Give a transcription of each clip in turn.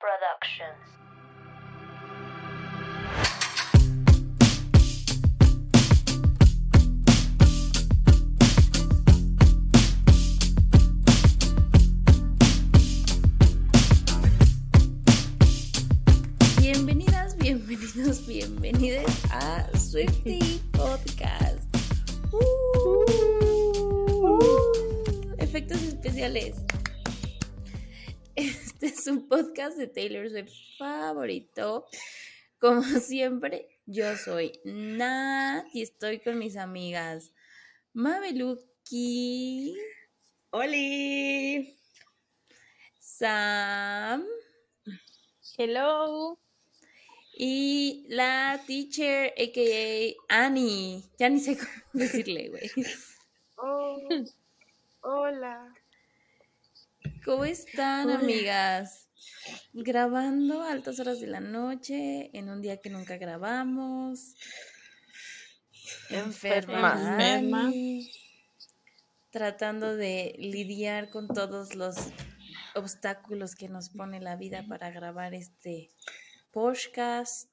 Productions. Bienvenidas, bienvenidos, bienvenidas a Swifty Podcast. Uh, efectos especiales. Un podcast de Taylor Swift favorito. Como siempre, yo soy Nat y estoy con mis amigas Mabeluki, ¡Holi! Sam Hello. y la teacher, a.k.a. Annie. Ya ni sé cómo decirle, güey. Oh, hola. ¿Cómo están, Hola. amigas? Grabando a altas horas de la noche, en un día que nunca grabamos. Enferma. Tratando de lidiar con todos los obstáculos que nos pone la vida para grabar este podcast.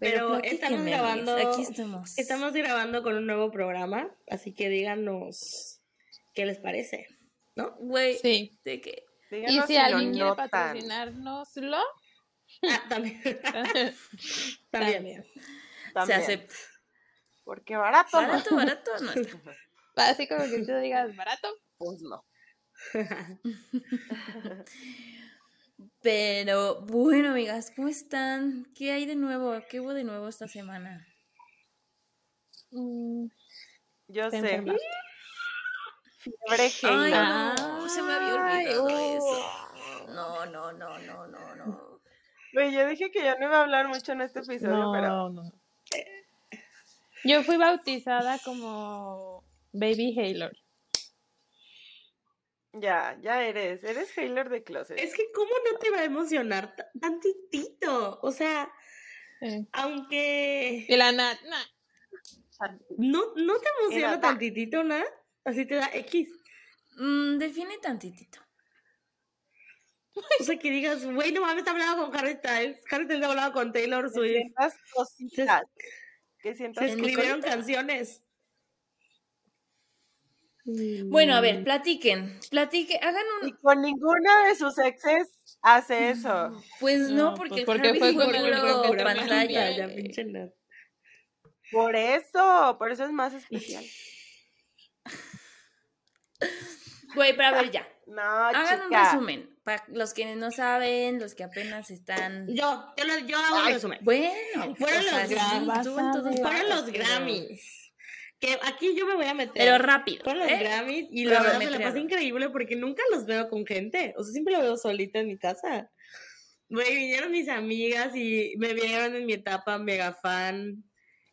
Pero estamos platíquenme, grabando- Aquí estamos. Estamos grabando con un nuevo programa, así que díganos qué les parece, ¿no? Güey, Sí. de que Y si lo alguien quiere notan. patrocinárnoslo, Ah, también. también. también. se acepta. Porque barato, no. Barato, barato, no está. Así como que tú digas barato. Pues no. Pero bueno, amigas, ¿cómo están? ¿Qué hay de nuevo? ¿Qué hubo de nuevo esta semana? Mm, Yo sé. enfermaste. Fiebre Ay, Halo. no, se me había olvidado eso. No, no, no, no, no, no. Güey, yo dije que ya no iba a hablar mucho en este episodio, pero No, no. Yo fui bautizada como Baby Haylor. ya, ya eres. Eres Hailer de Closet. Es que, ¿cómo no te va a emocionar ta- tantitito? O sea, Eh. aunque Y la Nat, nah. no, no te emociona tantitito, ¿no? Así te da X. Mm, define tantitito. O sea, que digas, güey, no mames, está hablando con Harry Styles. Harry Styles ha hablado con Taylor Que Swift. sientas cositas. Que sientas Se ¿En escribieron canciones. Bueno, a Mm. ver, platiquen, platiquen, hagan Y un... con ninguna de sus exes hace eso. Pues no, No, porque pues porque fue con el pantalla. Ya. Por eso, por eso es más especial. Güey, pero a ver ya, No, hagan un resumen. Para los que no saben, los que apenas están... Yo, yo, lo- yo hago un resumen. Bueno, Fueron los Grammys. estuvo en todos Fueron los pero- Grammys. Que aquí yo me voy a meter. Pero rápido. Fueron los ¿eh? Grammys y la verdad me la pasé increíble porque nunca los veo con gente. O sea, siempre los veo solita en mi casa. Güey, vinieron mis amigas y me vieron en mi etapa mega fan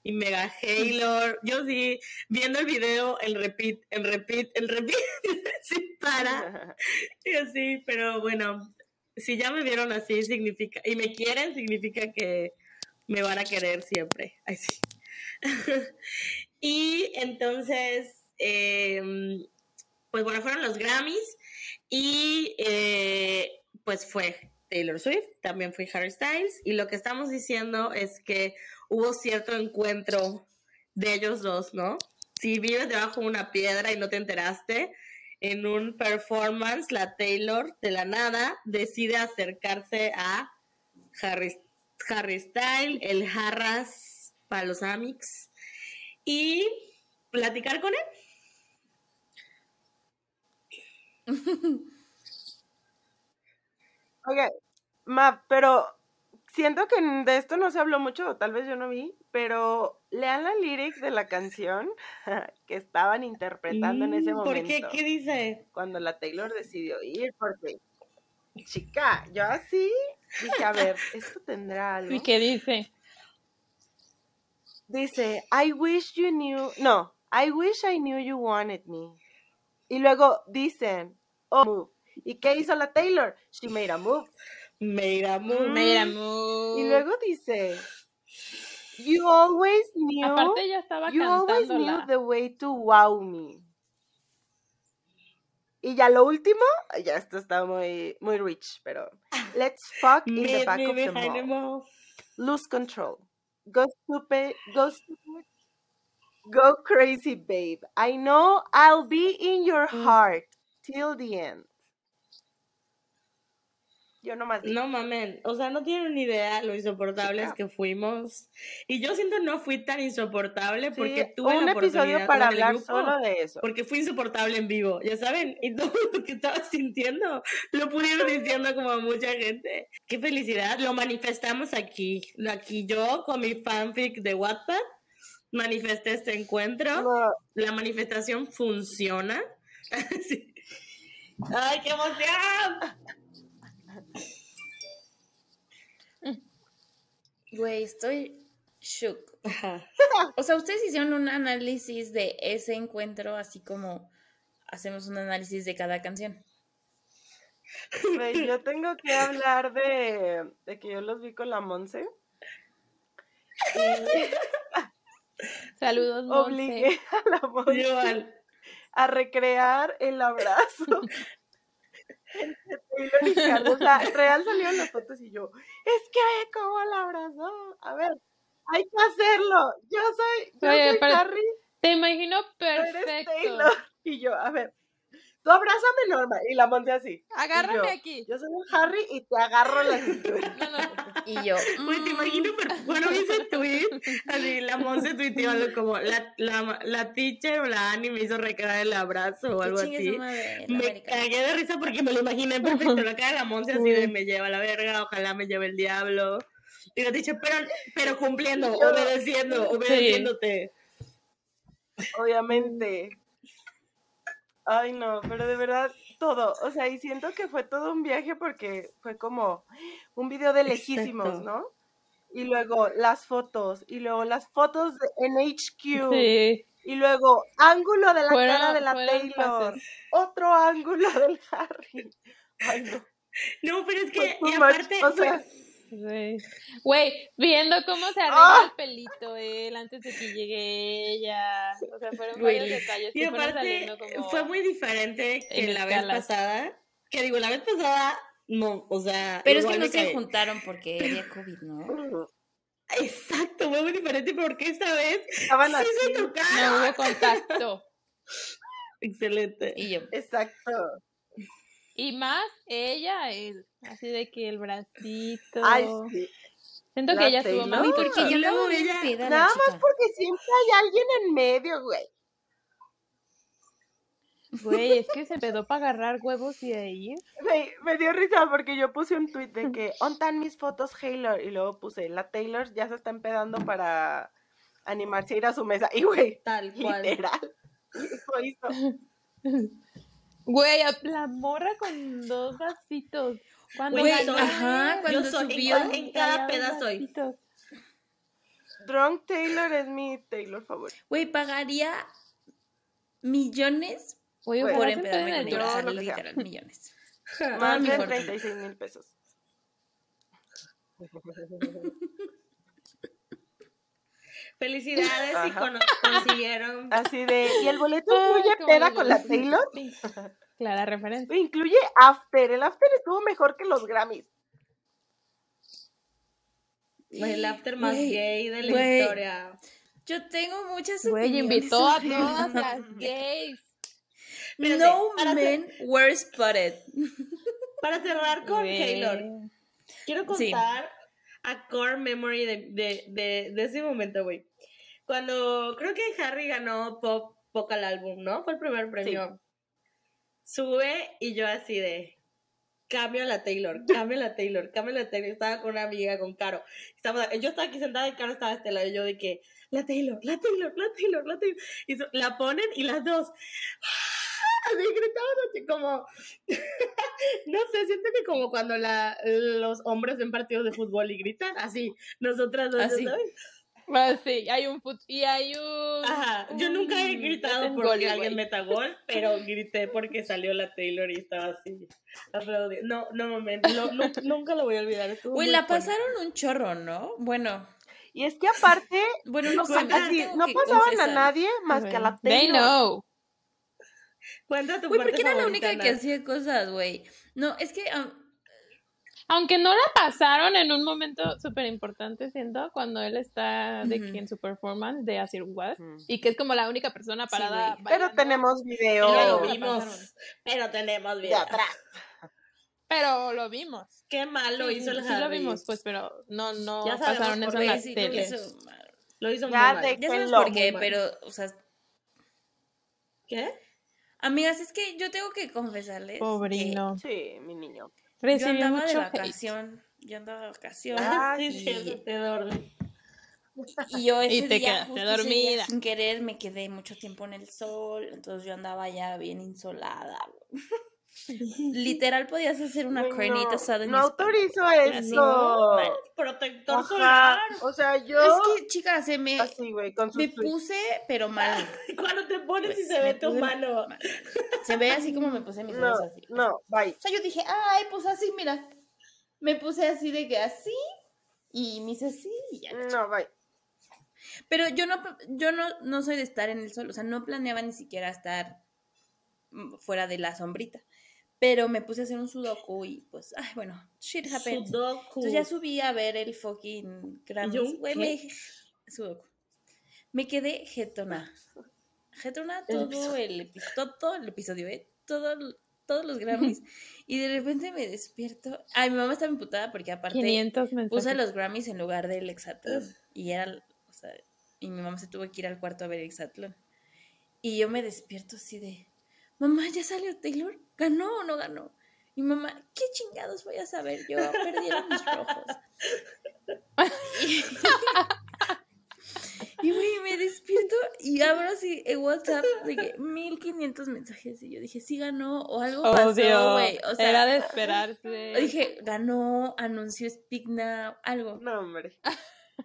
y mega Halo. Yo sí, viendo el video, el repeat, el repeat, el repeat, sin para. Y así, pero bueno, si ya me vieron así, significa, y me quieren, significa que me van a querer siempre. Ay, sí. y entonces, em, pues bueno, fueron los Grammys y eh, pues fue Taylor Swift, también fue Harry Styles, y lo que estamos diciendo es que hubo cierto encuentro de ellos dos, ¿no? Si vives debajo de una piedra y no te enteraste, en un performance, la Taylor de la nada decide acercarse a Harry, Harry Style, el Harras para los Amix, y platicar con él. Oye, Ma, pero siento que de esto no se habló mucho, o tal vez yo no vi, pero lean la lyric de la canción que estaban interpretando en ese momento. ¿Por qué? ¿Qué dice? Cuando la Taylor decidió ir, porque, chica, yo así dije, a ver, esto tendrá algo. ¿Y qué dice? Dice, I wish you knew, no, I wish I knew you wanted me. Y luego dicen, oh, move. ¿Y qué hizo la Taylor? She made a move. Made a move. Mira, Y luego dice, You always knew, Aparte ella estaba you always knew the way to wow me. Y ya lo último, ya esto está muy, muy rich, pero let's fuck in the back of the mall. Lose control. Go stupid, go stupid. Go crazy, babe. I know I'll be in your Mm. heart till the end. Yo nomás digo. No mamen, o sea, no tienen ni idea lo insoportables Chica. que fuimos. Y yo siento no fui tan insoportable porque Sí, tuve un la episodio para hablar grupo, solo de eso. Porque fui insoportable en vivo, ya saben, y todo lo que estaba sintiendo lo pudieron diciendo como mucha gente. Qué felicidad, lo manifestamos aquí. Aquí yo con mi fanfic de Wattpad manifesté este encuentro. No, La manifestación funciona. Sí. ¡Ay, qué emoción! Güey, estoy shook. Ajá. O sea, ustedes hicieron un análisis de ese encuentro, así como hacemos un análisis de cada canción. güey, yo tengo que hablar de, de que yo los vi con la Monse. Y Saludos, Monse. obligué a la Monse Igual. a recrear el abrazo entre Y Harry. O sea, real salieron las fotos y yo, es que ve cómo la abrazó. A ver, hay que hacerlo. Yo soy, yo Oye, soy Harry, Te imagino perfecto. Y yo, a ver, tú abrázame, Norma. Y la Monse así. Agárrame yo, aquí. Yo soy el Harry y te agarro la cintura. No, no. Y yo, Güey, te mm, imagino, pero bueno, hice tweet, así, la Monse tuiteó algo como, la, la, la teacher o la Annie me hizo recrear el abrazo o algo así. madre, Me América. cagué de risa porque me lo imaginé perfecto, la cara de la Monse así de me lleva la verga, ojalá me lleve el diablo. Y la teacher, pero, pero cumpliendo, obedeciendo, obedeciéndote. Obviamente. Ay, no, pero de verdad, todo. O sea, y siento que fue todo un viaje porque fue como un video de lejísimos, Exacto. ¿no? Y luego las fotos, y luego las fotos de- en HQ, Sí. y luego ángulo de la Fueron- cara de la Taylor, otro ángulo del Harry. Ay, no. No, pero es que, y aparte, O sea. Güey, viendo cómo se arregla ¡Ah! el pelito él antes de que llegue ella. O sea, fueron varios detalles Y aparte, como. fue muy diferente que la vez pasada. Que digo, la vez pasada, no, o sea. Pero es que no se juntaron porque había COVID, ¿no? Exacto, fue muy diferente porque esta vez estaban sí así. se tocaron. No hubo contacto. Excelente. Y yo, Exacto. Y más ella, él. Así de que el bracito. Ay, sí. Siento que La ella estuvo Taylor. más. uy, porque yo luego luego bien ella- peda la Nada más porque siempre hay alguien en medio, güey. Güey, es que se pedó para agarrar huevos y de ahí. Me, me dio risa porque yo puse un tweet de que ontan mis fotos Taylor y luego puse la Taylor ya se está empedando para animarse a ir a su mesa y güey, Tal cual. literal. Eso hizo. Güey, a- la morra con dos vasitos. Cuando Güey, ganó, ajá, yo cuando soy- subió. en, en cada traía peda dos soy. vasitos. Drunk Taylor es mi Taylor favorito. Güey, pagaría millones Güey, Güey, por empedarme en con el ella. O sea, literal, millones. Más mi de fortuna. 36 mil pesos. Felicidades si con- consiguieron. Así de, ¿y el boleto incluye peda con la. Taylor? Sí. Clara referencia. Incluye after. El after estuvo mejor que los Grammys. El after más gay de la historia. Yo tengo muchas Güey, invitó a todas las gays. No men were spotted. Para cerrar con Güey. Taylor, quiero Sí. contar a core memory de, de, de, de ese momento, güey. Cuando creo que Harry ganó Pop Pop al álbum, ¿no? Fue el primer premio. Sube y yo así de cambio a la Taylor, cambio a la Taylor, cambio a la Taylor. Estaba con una amiga, con Caro. Estaba, yo estaba aquí sentada y Caro estaba a este lado y yo de que la Taylor, la Taylor, la Taylor, la Taylor. Y so- la ponen y las dos así gritaban así como no sé, siento que como cuando la, los hombres ven partidos de fútbol y gritan, así, nosotras dos, Así. ¿sabes? Ah, sí, hay un fut y hay un. Ajá, yo nunca he gritado porque gol, alguien güey. meta gol, pero grité porque salió la Taylor y estaba así, aplaudiendo. No, no, momento, no, no, nunca lo voy a olvidar. Güey, la funny. pasaron un chorro, ¿no? Bueno, Y es que aparte, bueno, no así, no pasaban a nadie más que a la They Taylor. know. Cuenta tu Güey, porque era la única que hacía cosas, güey. No, es que ah, Aunque no la pasaron en un momento súper importante, siento, cuando él está de en su performance de Asir Was, Mm. y que es como la única persona Sí, parada. güey. Pero tenemos video. Pero lo vimos. Pero tenemos de video. atrás. Pero lo vimos. Qué mal lo Sí, hizo sí, el sí lo Harry. vimos, pues, pero no, no Ya pasaron eso en qué, la güey, sí, lo hizo mal. Lo hizo Ya muy mal. Ya sabes por qué, pero, o sea, ¿Qué? amigas, es que yo tengo que confesarles Pobrino. Sí, mi niño. Yo andaba de hate. vacación. Yo andaba de vacación. Ah, sí, y- sí, te dormí. Y yo ese Y te día, quedaste justo ese día, dormida. sin querer, me quedé mucho tiempo en el sol, entonces yo andaba ya bien insolada. Literal podías hacer una Güey, carnita no, asada en no autorizo eso. Protector Ajá. solar. O sea, yo. Es que, chicas, se me, Así, güey, con me puse, pero mal. Cuando te pones y Pues, se me ve tu puse mano. mal. Se ve así como me puse mis No, dedos así. no, bye. O sea, yo dije, ay, pues así, mira. Me puse así de que así, y me hice así, y ya. No, bye. Pero yo no, yo no, no soy de estar en el sol, o sea, no planeaba ni siquiera estar fuera de la sombrita. Pero me puse a hacer un sudoku y pues, ay, bueno, shit happens. Sudoku. Entonces ya subí a ver el fucking Grammys. ¿Yo Güey, me, sudoku. Me quedé jetona. Jetona todo el, episodio, todo el episodio, ¿eh? Todo, todos los Grammys. y de repente me despierto. Ay, mi mamá estaba imputada porque aparte 500 mensajes. puse los Grammys en lugar del Exatlón. Y era, o sea, y mi mamá se tuvo que ir al cuarto a ver el Exatlón. Y yo me despierto así de, mamá, ¿ya salió Taylor? ¿Ganó o no ganó? Y mamá, ¿qué chingados voy a saber? Yo perdieron mis rojos. Y, güey, me despierto y abro así en WhatsApp de que 1500 mensajes. Y yo dije, sí ganó o algo pasó, Obvio. güey. O sea, Era de esperarse. dije, ganó, anunció Speak Now, algo. No, hombre.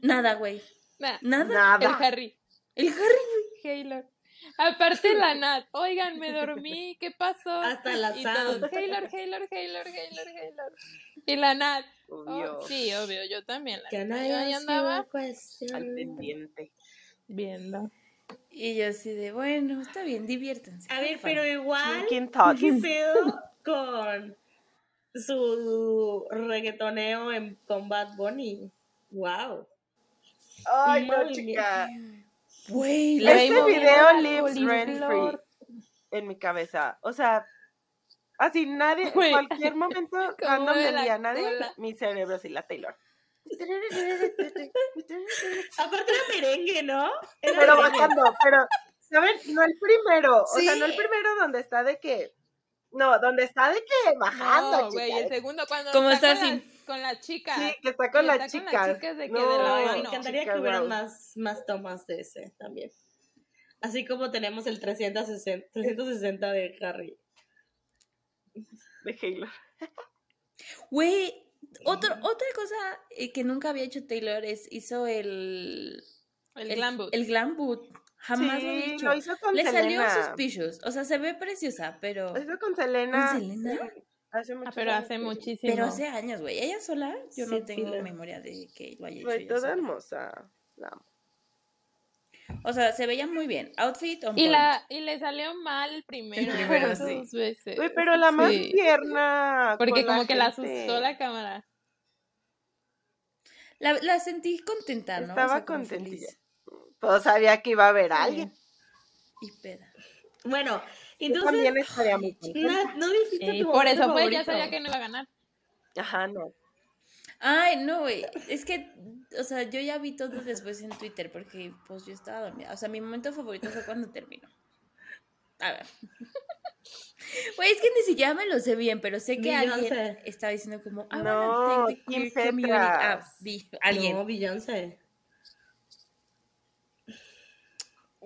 Nada, güey. Nah, Nada. el Nada. Harry. El Harry, Taylor. Aparte la Nat, oigan, me dormí, ¿qué pasó? Hasta la y Sam. todos, Taylor, Taylor, Taylor, Taylor, Taylor. Y la Nat, oh, Obvio. sí, obvio, yo también. La nadie yo ahí andaba Al pendiente. viendo. Y yo así de, bueno, está bien, diviértanse. A ver, have fun". pero igual. ¿qué pedo con su reggaetoneo en Combat Bunny? Wow. Ay, no, chica. Güey, Este video lives rent free en mi cabeza. O sea, así nadie, en cualquier momento, random de del la día, a nadie, cola. mi cerebro así, la Taylor. Aparte era merengue, ¿no? Era Pero merengue. bajando, pero, ¿saben? No el primero, o sea, no el primero donde está de que, no, donde está de que bajando, No, güey, el segundo cuando ¿Cómo está, está con, así? las, con la chica. Sí, que está con Y las está con las chicas. chicas de que no, de la mano. me encantaría chica, que hubieran wow. más, más tomas de ese también. Así como tenemos el 360, 360 de Harry. De Halo. Güey, otro, otra cosa eh, que nunca había hecho Taylor es hizo el... El glam boot. El glam boot. Jamás lo había Sí, hecho. lo hizo con Le salió Selena. suspicious. O sea, se ve preciosa, pero... Lo hizo con Selena. ¿Con Selena? Hace Ah, pero años hace que- muchísimo. Pero hace años, güey. Ella sola, yo Sí, no tengo memoria de que lo haya hecho ella toda sola. hermosa. La amo. O sea, se veía muy bien. Outfit on Y, point. la, y le salió mal el primero. El primero, dos sí. veces. Güey, pero la más Sí. tierna. Porque como que la asustó la cámara. La, la sentí contenta, ¿no? O Estaba sea, contentilla. feliz. Pues sabía que iba a haber a alguien. Y peda. Bueno, entonces, también estaría muy contenta. Nat, no dijiste Y tu por momento eso fue, ya sabía que no iba a ganar. Ajá, no. Ay, no, güey. Es que, o sea, yo ya vi todo después en Twitter porque, pues, yo estaba dormida. O sea, mi momento favorito fue cuando terminó. A ver. Güey, es que ni siquiera me lo sé bien, pero sé que alguien estaba diciendo como, No, the queer community. Ah, vi, alguien. No, Beyoncé.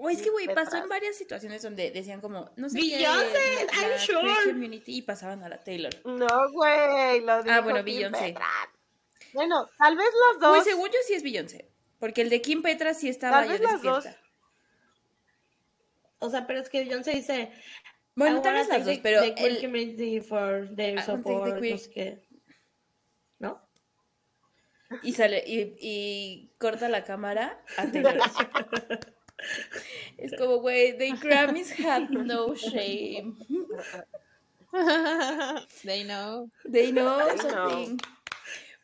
Güey, es que, güey, pasó en varias situaciones donde decían como, no sé Beyoncé, I'm sure. community y pasaban a la Taylor. No, güey. Lo dijo Ah, bueno, Beyoncé. Bueno, tal vez los dos. Güey, según yo sí es Beyoncé. Porque el de Kim Petra sí estaba Tal ya vez las dos. despierta. O sea, pero es que Beyoncé dice. Bueno, tal vez las dos, the- pero the el, community for their the support, queer- no sé qué. ¿No? y sale y, y corta la cámara a Taylor. Es como, güey, the Grammys had no shame. They know. They know something.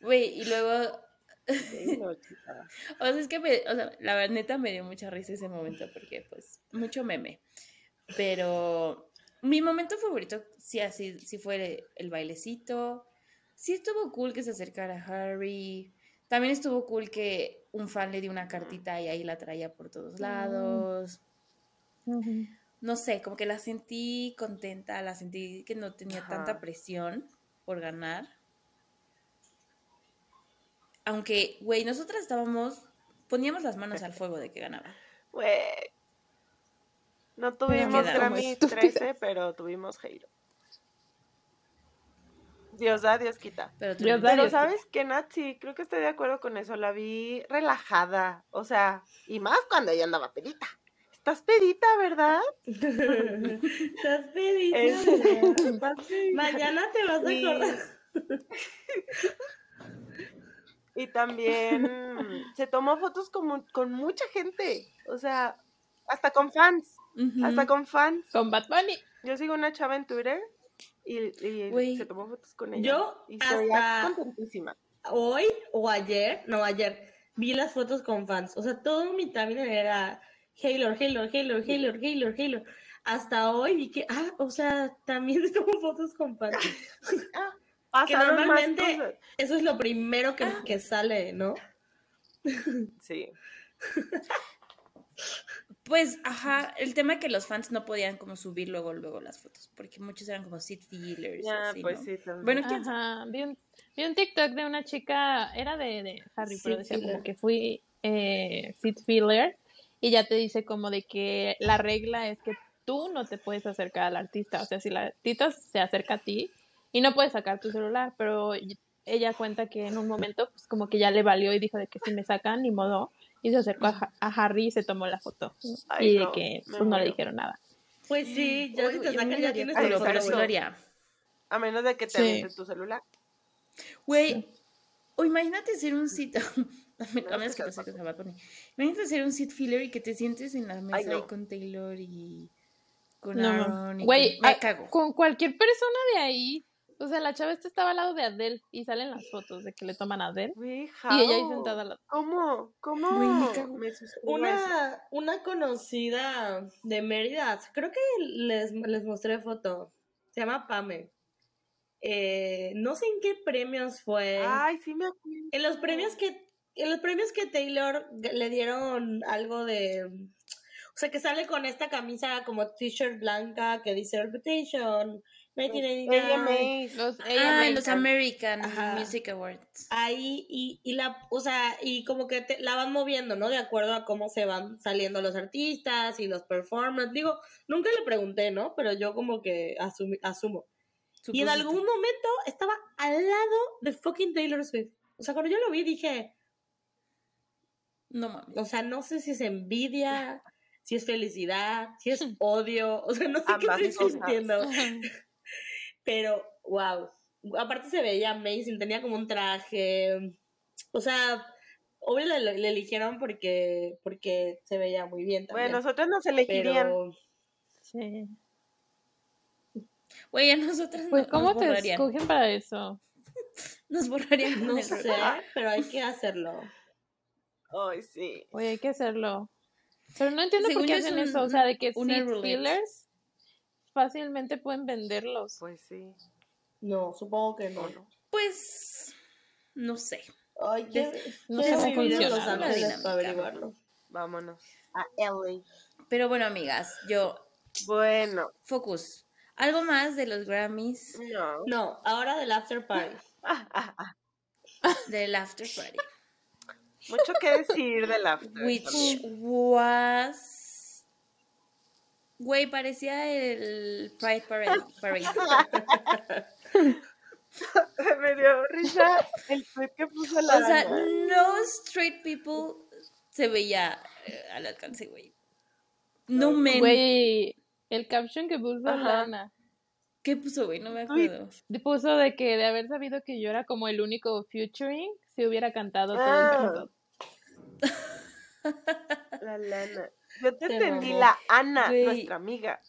Güey, y luego, o sea, es que me, o sea, la verdad, neta me dio mucha risa ese momento porque, pues, mucho meme. Pero mi momento favorito, sí, así, sí fue el bailecito. Sí estuvo cool que se acercara a Harry. También estuvo cool que un fan le dio una cartita y ahí la traía por todos lados. No sé, como que la sentí contenta, la sentí que no tenía Ajá. tanta presión por ganar. Aunque, güey, nosotras estábamos, poníamos las manos al fuego de que ganaba. Güey. No tuvimos Grammy estúpidas. 13, pero tuvimos Halo. Dios da, Dios quita. Pero tú- Dios da, Pero Dios ¿sabes qué, Nat? Sí, creo que estoy de acuerdo con eso. La vi relajada. O sea, y más cuando ella andaba pedita. Estás pedita, ¿verdad? Estás pedita. Es- estás pedita. Mañana te vas a acordar. Y también se tomó fotos con, con mucha gente. O sea, hasta con fans. Hasta con fans. Con Bad Bunny. Yo sigo una chava en Twitter y, se tomó fotos con ella. Yo y hasta- contentísima. Hoy o ayer, no ayer, vi las fotos con fans. O sea, todo mi timeline era Halo, Halo, Halo, Halo, Halo, Halo. Hasta hoy vi que, ah, o sea, también se tomó fotos con fans. Pasaron más normalmente-. Eso es lo primero que, que sale, ¿no? Sí. Pues, ajá, el tema es que los fans no podían como subir luego, luego las fotos, porque muchos eran como seat fillers. Ya, así, pues ¿no? sí, también. Bueno, ¿quién? Ajá, vi un, vi un TikTok de una chica, era de, de Harry, pero decía como que fui eh, seat filler y ya te dice como de que la regla es que tú no te puedes acercar al artista, o sea, si el artista se acerca a ti y no puedes sacar tu celular, pero ella cuenta que en un momento pues como que ya le valió y dijo de que si me sacan ni modo y se acercó a, Ha- a Harry y se tomó la foto Ay, y de que pues no le dijeron nada. Pues sí, ya Uy, si te sacan ya tienes tu. A menos de que te Sí. tu celular. Güey, o imagínate ser un sit... a me- a No, menos que que te sea saques a Bad Bunny. Imagínate ser un sit filler y que te sientes en la mesa no. ahí con Taylor y con No, Aaron. y güey, con- me ah, cago. con cualquier persona de ahí. O sea, la chava esta estaba al lado de Adele y salen las fotos de que le toman a Adele y ella ahí sentada al lado. ¿Cómo? ¿Cómo? Me. Una, una conocida de Mérida, creo que les, les mostré foto, se llama Pame. Eh, no sé en qué premios fue. Ay, sí me acuerdo. En los premios que en los premios que Taylor le dieron algo de o sea, que sale con esta camisa como t-shirt blanca que dice Reputation 1989. AMAs. Los Ah, los American Ajá. Music Awards. Ahí y, y la, o sea, y como que te- la van moviendo, ¿no? De acuerdo a cómo se van saliendo los artistas y los performers. Digo, nunca le pregunté, ¿no? Pero yo como que asumi- asumo. Y en algún momento estaba al lado de fucking Taylor Swift. O sea, cuando yo lo vi dije, No mames. O sea, no sé si es envidia, si es felicidad, si es odio, o sea, no sé Ambas qué estoy sintiendo. Pero, wow. Aparte se veía amazing, tenía como un traje. O sea, obvio le, le eligieron porque, porque se veía muy bien también. Bueno, nosotros nos elegirían. pero Sí. Güey, a nosotras Pues, no- ¿cómo nos te borrarían. escogen para eso? Nos borrarían no sé, pero hay que hacerlo. Ay, sí. Oye, hay que hacerlo. Pero no entiendo Según por qué hacen un- eso. O sea, de que seat fillers fácilmente pueden venderlos. Pues sí. No, supongo que no. Pues, no sé. Ay, qué, No sé cómo vivir en funciona Los Ángeles para averiguarlo. Vámonos. A LA. Pero bueno, amigas, yo, Bueno. focus. ¿Algo más de los Grammys No. No, ahora del after party. Del After Party? Mucho que decir del after. Which también. was... Güey, parecía el Pride Parade. parade. Me dio risa el tweet que puso la O sea, no straight people se veía eh, al alcance, güey. No men. Güey, el caption que puso Ajá. Lana. ¿Qué puso, güey? No me acuerdo. Puso de que de haber sabido que yo era como el único featuring, si hubiera cantado todo Ah. el canto. La lana. Yo te Te entendí mamó. la Ana, Güey. nuestra amiga.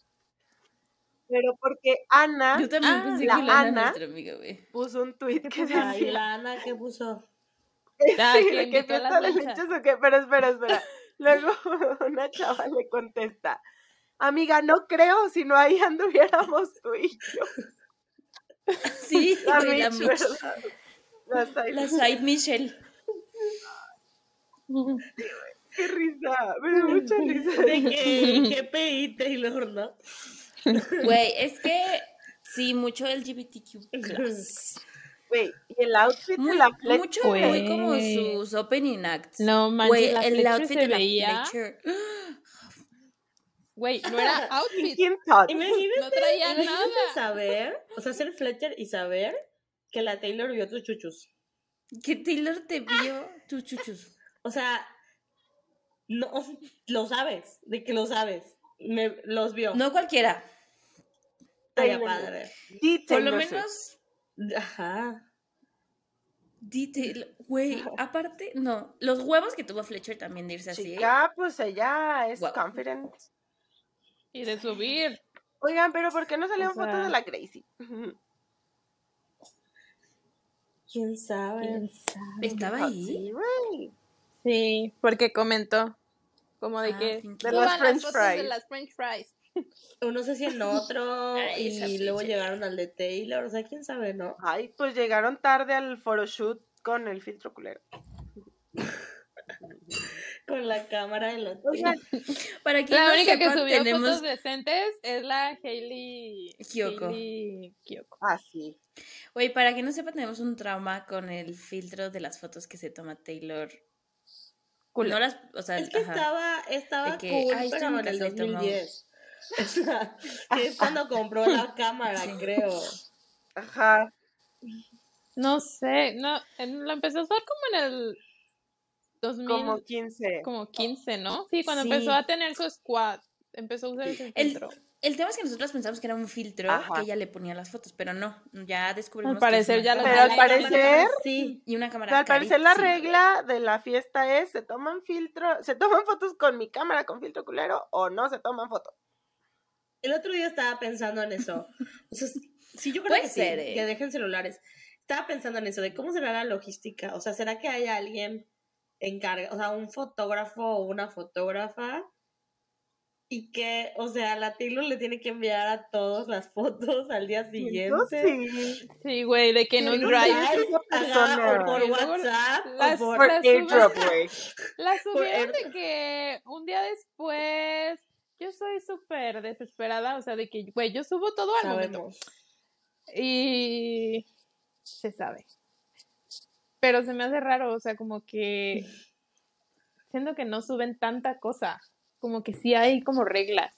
Pero porque Ana Yo también Ah, pensé la que la Ana, Ana. nuestra amiga, güey. puso un tweet que Ay, decía la Ana, ¿qué puso? Ah, sí, que de que invitó a las leches o qué, pero espera, espera. Luego una chava le contesta, amiga, no creo, si no ahí anduviéramos tú y yo. Sí, La güey, la Mitch, Mitch. ¿verdad? La Side- La Side Michelle. Qué risa, me dio mucha risa. De que, que PI Taylor, ¿no? Güey, es que sí, mucho LGBTQ+. Güey, y el outfit de Muy, la Fletcher, mucho muy como Güey. sus opening acts. No manches, Güey, la el Fletcher outfit se de la veía. Fletcher. Güey, no era outfit. Tot. Imagínate, No traía imagínate nada. saber, o sea, ser Fletcher y saber que la Taylor vio tus chuchus. Que Taylor te vio tus chuchus. O sea, no, lo sabes, de que lo sabes. Me, los vio. No cualquiera. Estaría padre. Por lo menos, Ajá. detail. Güey, aparte, no. Los huevos que tuvo Fletcher también de irse así. Chica, pues ella es Guau. confident. Y de subir. Oigan, pero ¿por qué no O sea- fotos de la Gracie? ¿Quién sabe? Estaba ahí. Sí, güey. Sí, porque comentó. Como de Ah, que De las French fotos de fries. las French fries. O no sé si en otro Ay, y luego llegaron al de Taylor. O sea, quién sabe, ¿no? Ay, pues llegaron tarde al photoshoot con el filtro culero. Con la cámara en los Oigan, Para quien La no única sepa, que subió tenemos... fotos decentes es la Hailey Kyoko. Hailey Kyoko. ah, sí. Güey, para quien no sepa, tenemos un trauma con el filtro de las fotos que se toma Taylor. Culo. No las, o sea, Es que ajá. estaba, estaba que, cool, ay, pero en el casa de Tom 2010. O sea, que es cuando compró la cámara, Sí. creo. Ajá. No sé, no, en- lo empezó a usar como en el 2000, Como como, 15. 15, ¿no? Sí, cuando Sí. empezó a tener su squad, empezó a usar ese El, filtro. el tema es que nosotros pensamos que era un filtro Ajá. que ella le ponía las fotos, pero no, ya descubrimos Al parecer que ya una lo Pero al parecer, Sí. y una cámara al parecer la regla de la fiesta es, se toman filtro, se toman fotos con mi cámara con filtro culero o no se toman fotos. El otro día estaba pensando en eso. O sea, sí, yo creo Puede que ser, sí, ¿eh? que dejen celulares. Estaba pensando en eso, de cómo será la logística. O sea, ¿será que haya alguien encarga, o sea, un fotógrafo o una fotógrafa? Y que, o sea, la Taylor le tiene que enviar a todos las fotos al día Yo siguiente. sí. Sí, güey, de que en un drive. Ajá, o por WhatsApp, las- o por... Por airdrop, güey. La subieron de que un día después. Yo soy súper desesperada, o sea, de que, güey, yo subo todo al momento. Sabemos. Y se sabe. Pero se me hace raro, o sea, como que siento que no suben tanta cosa. Como que sí hay como reglas.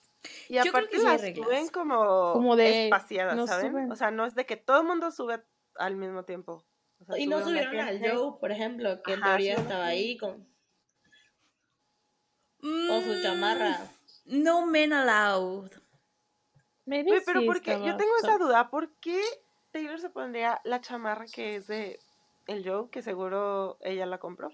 Y Yo creo aparte que las reglas. suben como, Como de- espaciadas, no ¿saben? suben. O sea, no es de que todo el mundo sube al mismo tiempo. O sea, Y no subieron al gente. Joe, por ejemplo, que en Ajá, teoría sí, estaba sí. ahí con... O su Mm, chamarra. No men allowed. Maybe Güey, pero sí porque yo tengo esa duda, ¿por qué Taylor se pondría la chamarra que es de el Joe, que seguro ella la compró?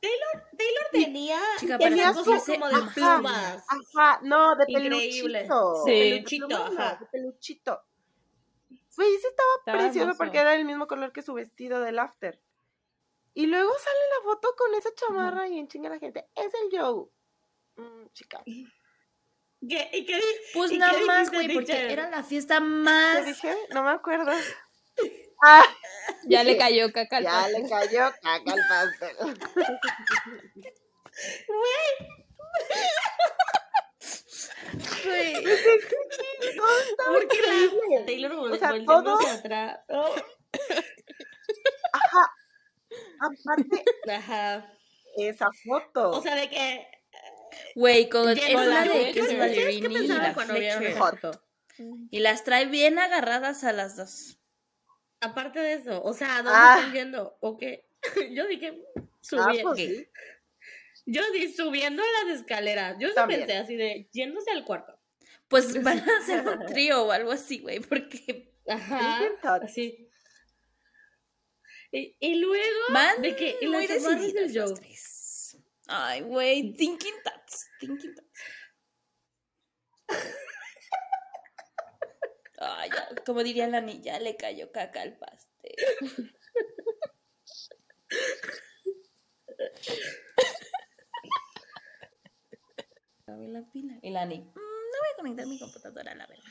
Taylor tenía, Chica, tenía cosas como de amada. plumas. Ajá, no, de Increíble. peluchito. Sí. De Peluchito, no, ajá. de peluchito. Güey, ese estaba, Estaba precioso hermoso. porque era el mismo color que su vestido del after. Y luego sale la foto con esa chamarra y en chinga la gente, es el Joe. Mm, chica. ¿Qué? ¿Y qué Pues ¿Y nada qué más, güey, porque era la fiesta ¿Qué más... dije? No me acuerdo. Ah, Ya le cayó caca al ya pastel. le cayó caca al pastel. Güey. Estaba ¿Por qué la increíble. Taylor O sea, todo- hacia atrás? Oh, Ajá. Aparte, Ajá. esa foto. O sea, de que... Güey, con, es la de que es Fletcher. ¿Ustedes Ballerini y la foto? Y las trae bien agarradas a las dos. Aparte de eso, o sea, ¿a ¿dónde Ah. están yendo? ¿O qué? Yo dije, Ah, subiendo. pues sí. Yo di subiendo las escaleras. Yo sí También. pensé así de yéndose al cuarto. Pues van a hacer un trío o algo así, güey, porque Ajá. Así. Y, y luego van de que y muy las decididas del las Joe. tres. Ay, güey, thinking thoughts, thinking thoughts. Ay, ya, como diría la niña, le cayó caca al pastel. La pila. Y la Ni, "Mm, no voy a conectar mi computadora, la verdad.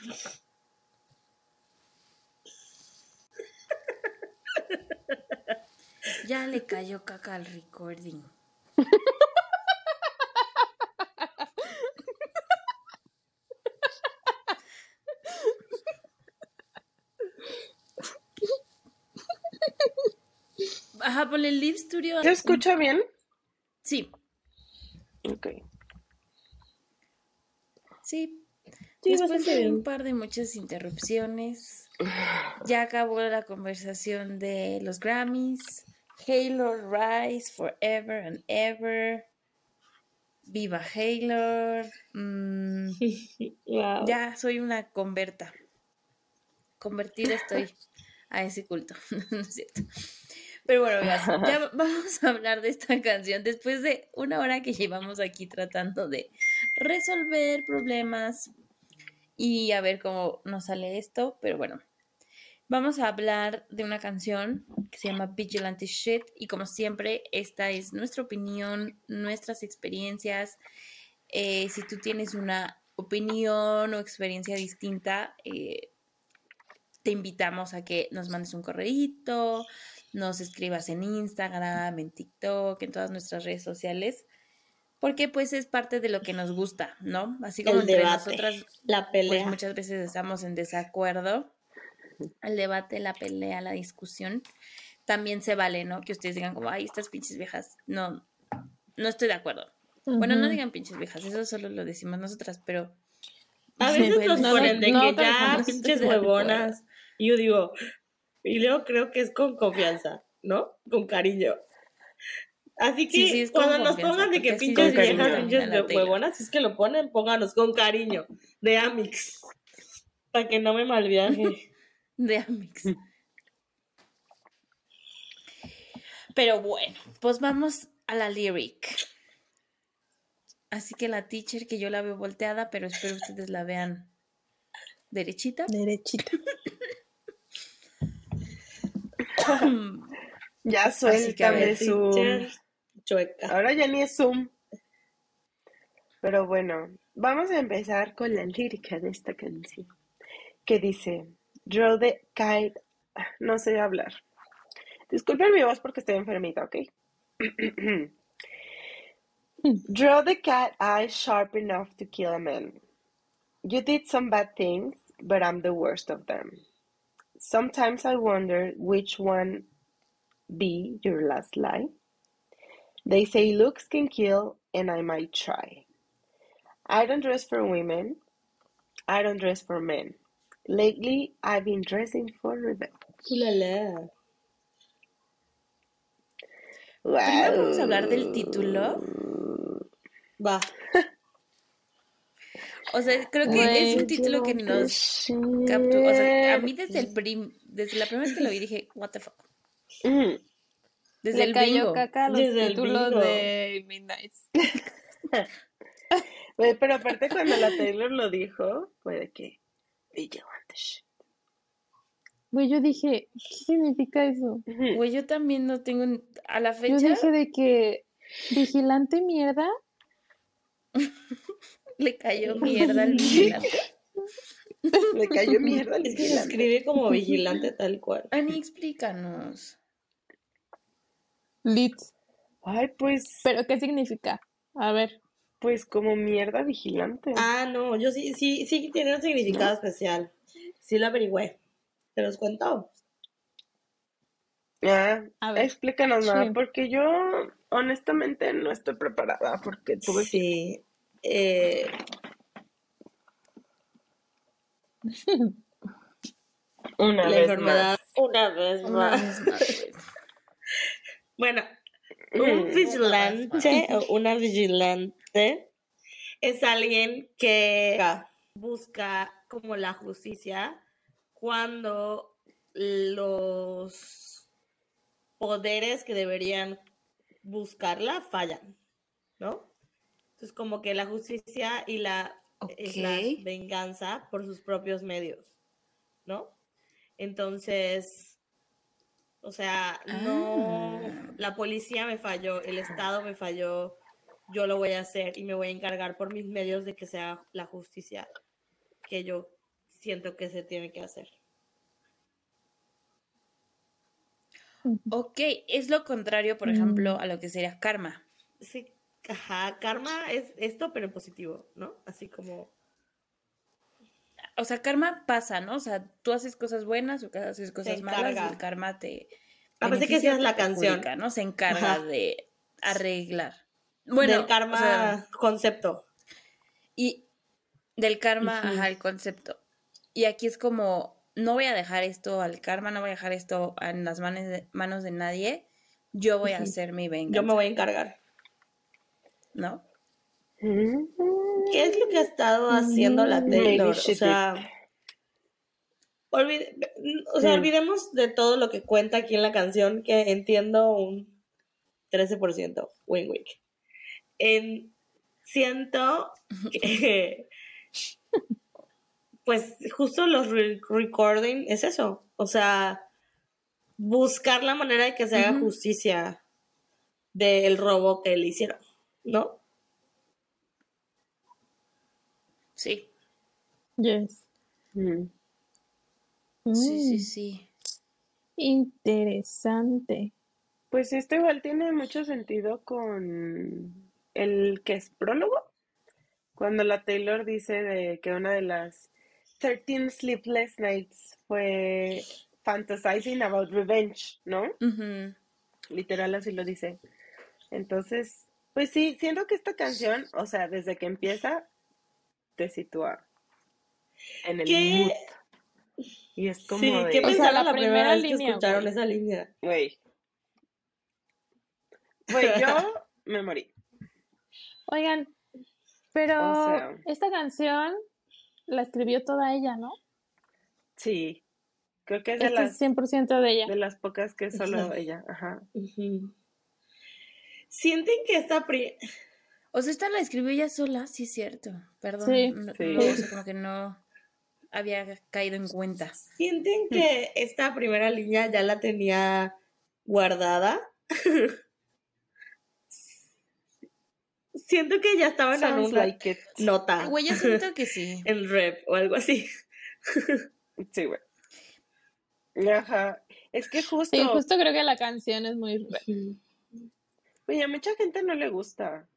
Ya le cayó caca al recording. Ajá, ponle Live Studio. ¿Se escucha bien? Sí, Ok. sí. Sí, Después de bien. un par de muchas interrupciones, ya acabó la conversación de los Grammys. Halo Rise Forever and Ever. Viva Halo. Mm, Wow. ya soy una converta. Convertida estoy a ese culto. no es cierto. Pero bueno, ya va- vamos a hablar de esta canción después de una hora que llevamos aquí tratando de resolver problemas y a ver cómo nos sale esto. Pero bueno, vamos a hablar de una canción que se llama Vigilante Shit y como siempre, esta es nuestra opinión, nuestras experiencias. Eh, si tú tienes una opinión o experiencia distinta, eh, te invitamos a que nos mandes un correíto, nos escribas en Instagram, en TikTok, en todas nuestras redes sociales, porque pues es parte de lo que nos gusta, ¿no? Así como El entre debate, nosotras la pues pelea. muchas veces estamos en desacuerdo. El debate, la pelea, la discusión, también se vale, ¿no? Que ustedes digan como, ay, estas pinches viejas, no, no estoy de acuerdo. Bueno, no digan pinches viejas, eso solo lo decimos nosotras, pero... A veces Bueno, nos no, ponen de no, que ya pinches huevonas. Y yo digo, y luego creo que es con confianza, ¿no? Con cariño. Así que Sí, sí, cuando nos pongan de que pinches con viejas, pinches Taylor. huevonas, si es que lo ponen, pónganos con cariño. De Amix. Para que no me malviaje. de Amix. Pero bueno, pues vamos a la lyric. Así que la teacher que yo la veo volteada, pero espero ustedes la vean derechita. Derechita. Ya suéltame Zoom. Chueca. Ahora ya ni es Zoom. Pero bueno, vamos a empezar con la lírica de esta canción. Que dice, Draw the kite. No sé hablar. Disculpen mi voz porque estoy enfermita, ¿ok? Draw the cat eye sharp enough to kill a man. You did some bad things, but I'm the worst of them. Sometimes I wonder which one be your last lie. They say looks can kill, and I might try. I don't dress for women. I don't dress for men. Lately, I've been dressing for revenge. Ulala. Primero vamos a hablar del título. Va. O sea, creo que es un título que nos capturó. O sea, a mí desde el prim, desde la primera vez que lo vi dije, what the fuck. Mm, Desde Le el cayó bingo. caca a los Desde el títulos de Midnight. Pero aparte cuando la Taylor lo dijo, fue de que vigilante shit. Güey, yo dije, ¿qué significa eso? Güey, yo también no tengo un- a la Yo fecha dije de que vigilante mierda. le cayó mierda al vigilante. Le cayó mierda al Es que se vigilante. escribe como vigilante tal cual. Ani, explícanos. Lit. Ay, pues, ¿Pero qué significa? A ver. pues como mierda vigilante. Ah, no, yo sí, sí, sí tiene un significado especial. Sí lo averigüé. ¿Te los cuento? Ah, A ver. explícanos Sí. más, porque yo honestamente no estoy preparada porque tuve que... Sí. Eh, Una la vez enfermedad. más. Una vez Una más. vez más. Bueno, un Mm. vigilante o una vigilante es alguien que busca como la justicia cuando los poderes que deberían buscarla fallan. ¿no? Entonces como que la justicia y la, Ok. venganza por sus propios medios, ¿no? Entonces, o sea, no, Ah. la policía me falló, el Estado me falló, yo lo voy a hacer y me voy a encargar por mis medios de que sea la justicia que yo siento que se tiene que hacer. Ok, es lo contrario, por Mm. ejemplo, a lo que sería karma. Sí, ajá, karma es esto, pero en positivo, ¿no? Así como, O sea, karma pasa, ¿no? O sea, tú haces cosas buenas o haces cosas malas y el karma te. Ah, pensé que te la canción. ¿no? Se encarga Ajá. de arreglar. Bueno, del karma o sea, concepto. y del karma, ajá, el concepto. Y aquí es como, no voy a dejar esto al karma, no voy a dejar esto en las manos de, manos de nadie. Yo voy a hacer mi venganza, Yo me voy a encargar. ¿No? ¿Qué es lo que ha estado haciendo la Mm, Taylor? O sea, olvide- o sea, olvidemos de todo lo que cuenta aquí en la canción, que entiendo un 13%, wing wing. En, siento que, pues, justo los re- recording es eso. O sea, buscar la manera de que se haga justicia del robo que le hicieron, ¿no? Sí, Yes. Mm. sí, sí, Mm, sí. Interesante. Pues esto igual tiene mucho sentido con el que es prólogo, cuando la Taylor dice de que una de las 13 sleepless nights fue fantasizing about revenge, ¿no? Literal así lo dice. Entonces, pues sí, siento que esta canción, o sea, desde que empieza, te sitúa en el ¿Qué? mood. Y es como Sí, de, ¿qué O sea, pensaron la la primera primera vez que línea, escucharon esa línea? güey. Güey, yo me morí. Oigan, pero O sea. esta canción la escribió toda ella, ¿no? Sí, creo que es de las, es 100% de ella. de las pocas que solo Ujú. ella, ajá. ¿Sienten que esta pri- O sea, esta la escribió ella sola, sí es cierto. Perdón. Sí. no, Sí. no, o sea, como que no había caído en cuenta. sienten que esta primera línea ya la tenía guardada? Siento que ya estaba en Sounds una like nota Güey, yo siento que sí. en rep o algo así. Sí, güey. Ajá. Es que justo, Sí, justo creo que la canción es muy... güey, a mucha gente no le gusta.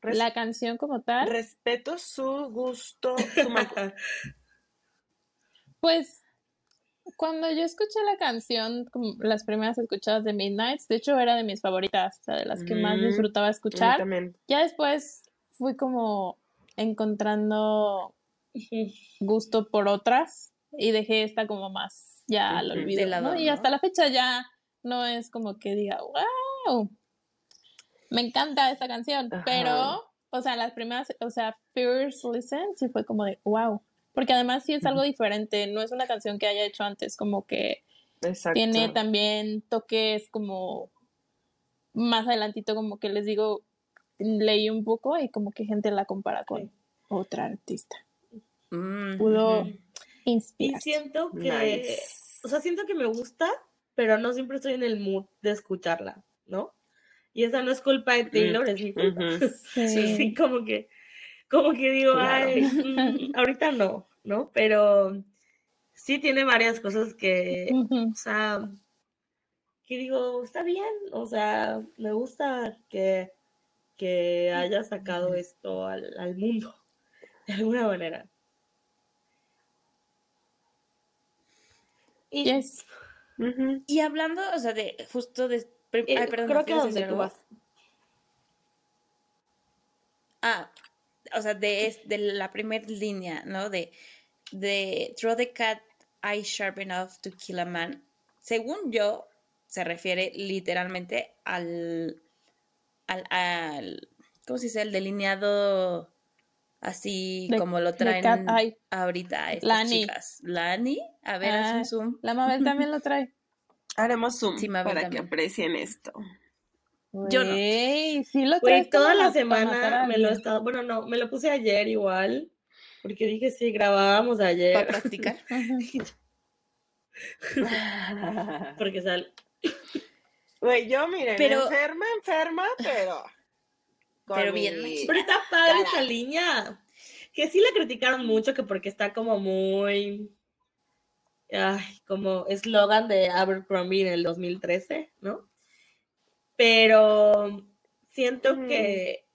Res- La canción como tal, Respeto su gusto, su pues cuando yo escuché la canción, como las primeras escuchadas de Midnights, de hecho era de mis favoritas, o sea, de las que más Mm, disfrutaba escuchar. también. Ya después fui como encontrando gusto por otras y dejé esta como más ya olvido, De lado, ¿no? Y hasta la fecha ya no es como que diga, wow, me encanta esta canción, Ajá. pero, o sea, las primeras, o sea, First Listen sí fue como de, wow, porque además sí es algo diferente, no es una canción que haya hecho antes, como que Exacto. tiene también toques como más adelantito, como que les digo, leí un poco y como que gente la compara con Sí. otra artista. Mm, Pudo ujú. Y inspirar. siento que, Nice. o sea, siento que me gusta, pero no siempre estoy en el mood de escucharla, ¿no? Y esa no es culpa de Taylor, es mi culpa. Sí. Sí, como que, como que digo, Claro. ay, mm, ahorita no, ¿no? Pero sí tiene varias cosas que, o sea, que digo, está bien, o sea, me gusta que, que haya sacado esto al, al mundo, de alguna manera. Y Yes. Ujú. Y hablando, o sea, de justo de... eh, Ay, perdón, creo que ¿quieres donde tú vas. Ah, o sea, de, de la primera línea, ¿no? De, de Throw the cat eye sharp enough to kill a man. Según yo, se refiere literalmente al, al, al ¿cómo se dice? El delineado así De- como lo traen cat ahorita estas Lani. chicas. Lani, a ver, haz Ah, un zoom. La Mabel también lo trae. Haremos zoom Sí, Mabel para también. que aprecien esto. Yo no. Sí lo traes toda la semana me lo he estado, bueno, no, me lo puse ayer igual, porque dije, sí, grabábamos ayer, Para practicar. Porque sal, Güey, yo miren, Pero- enferma, enferma, pero. Con Pero bien mi- pero está padre Cara. esta línea, que sí la criticaron mucho, que porque está como muy, ay, como eslogan de Abercrombie en el 2013, ¿no? Pero siento que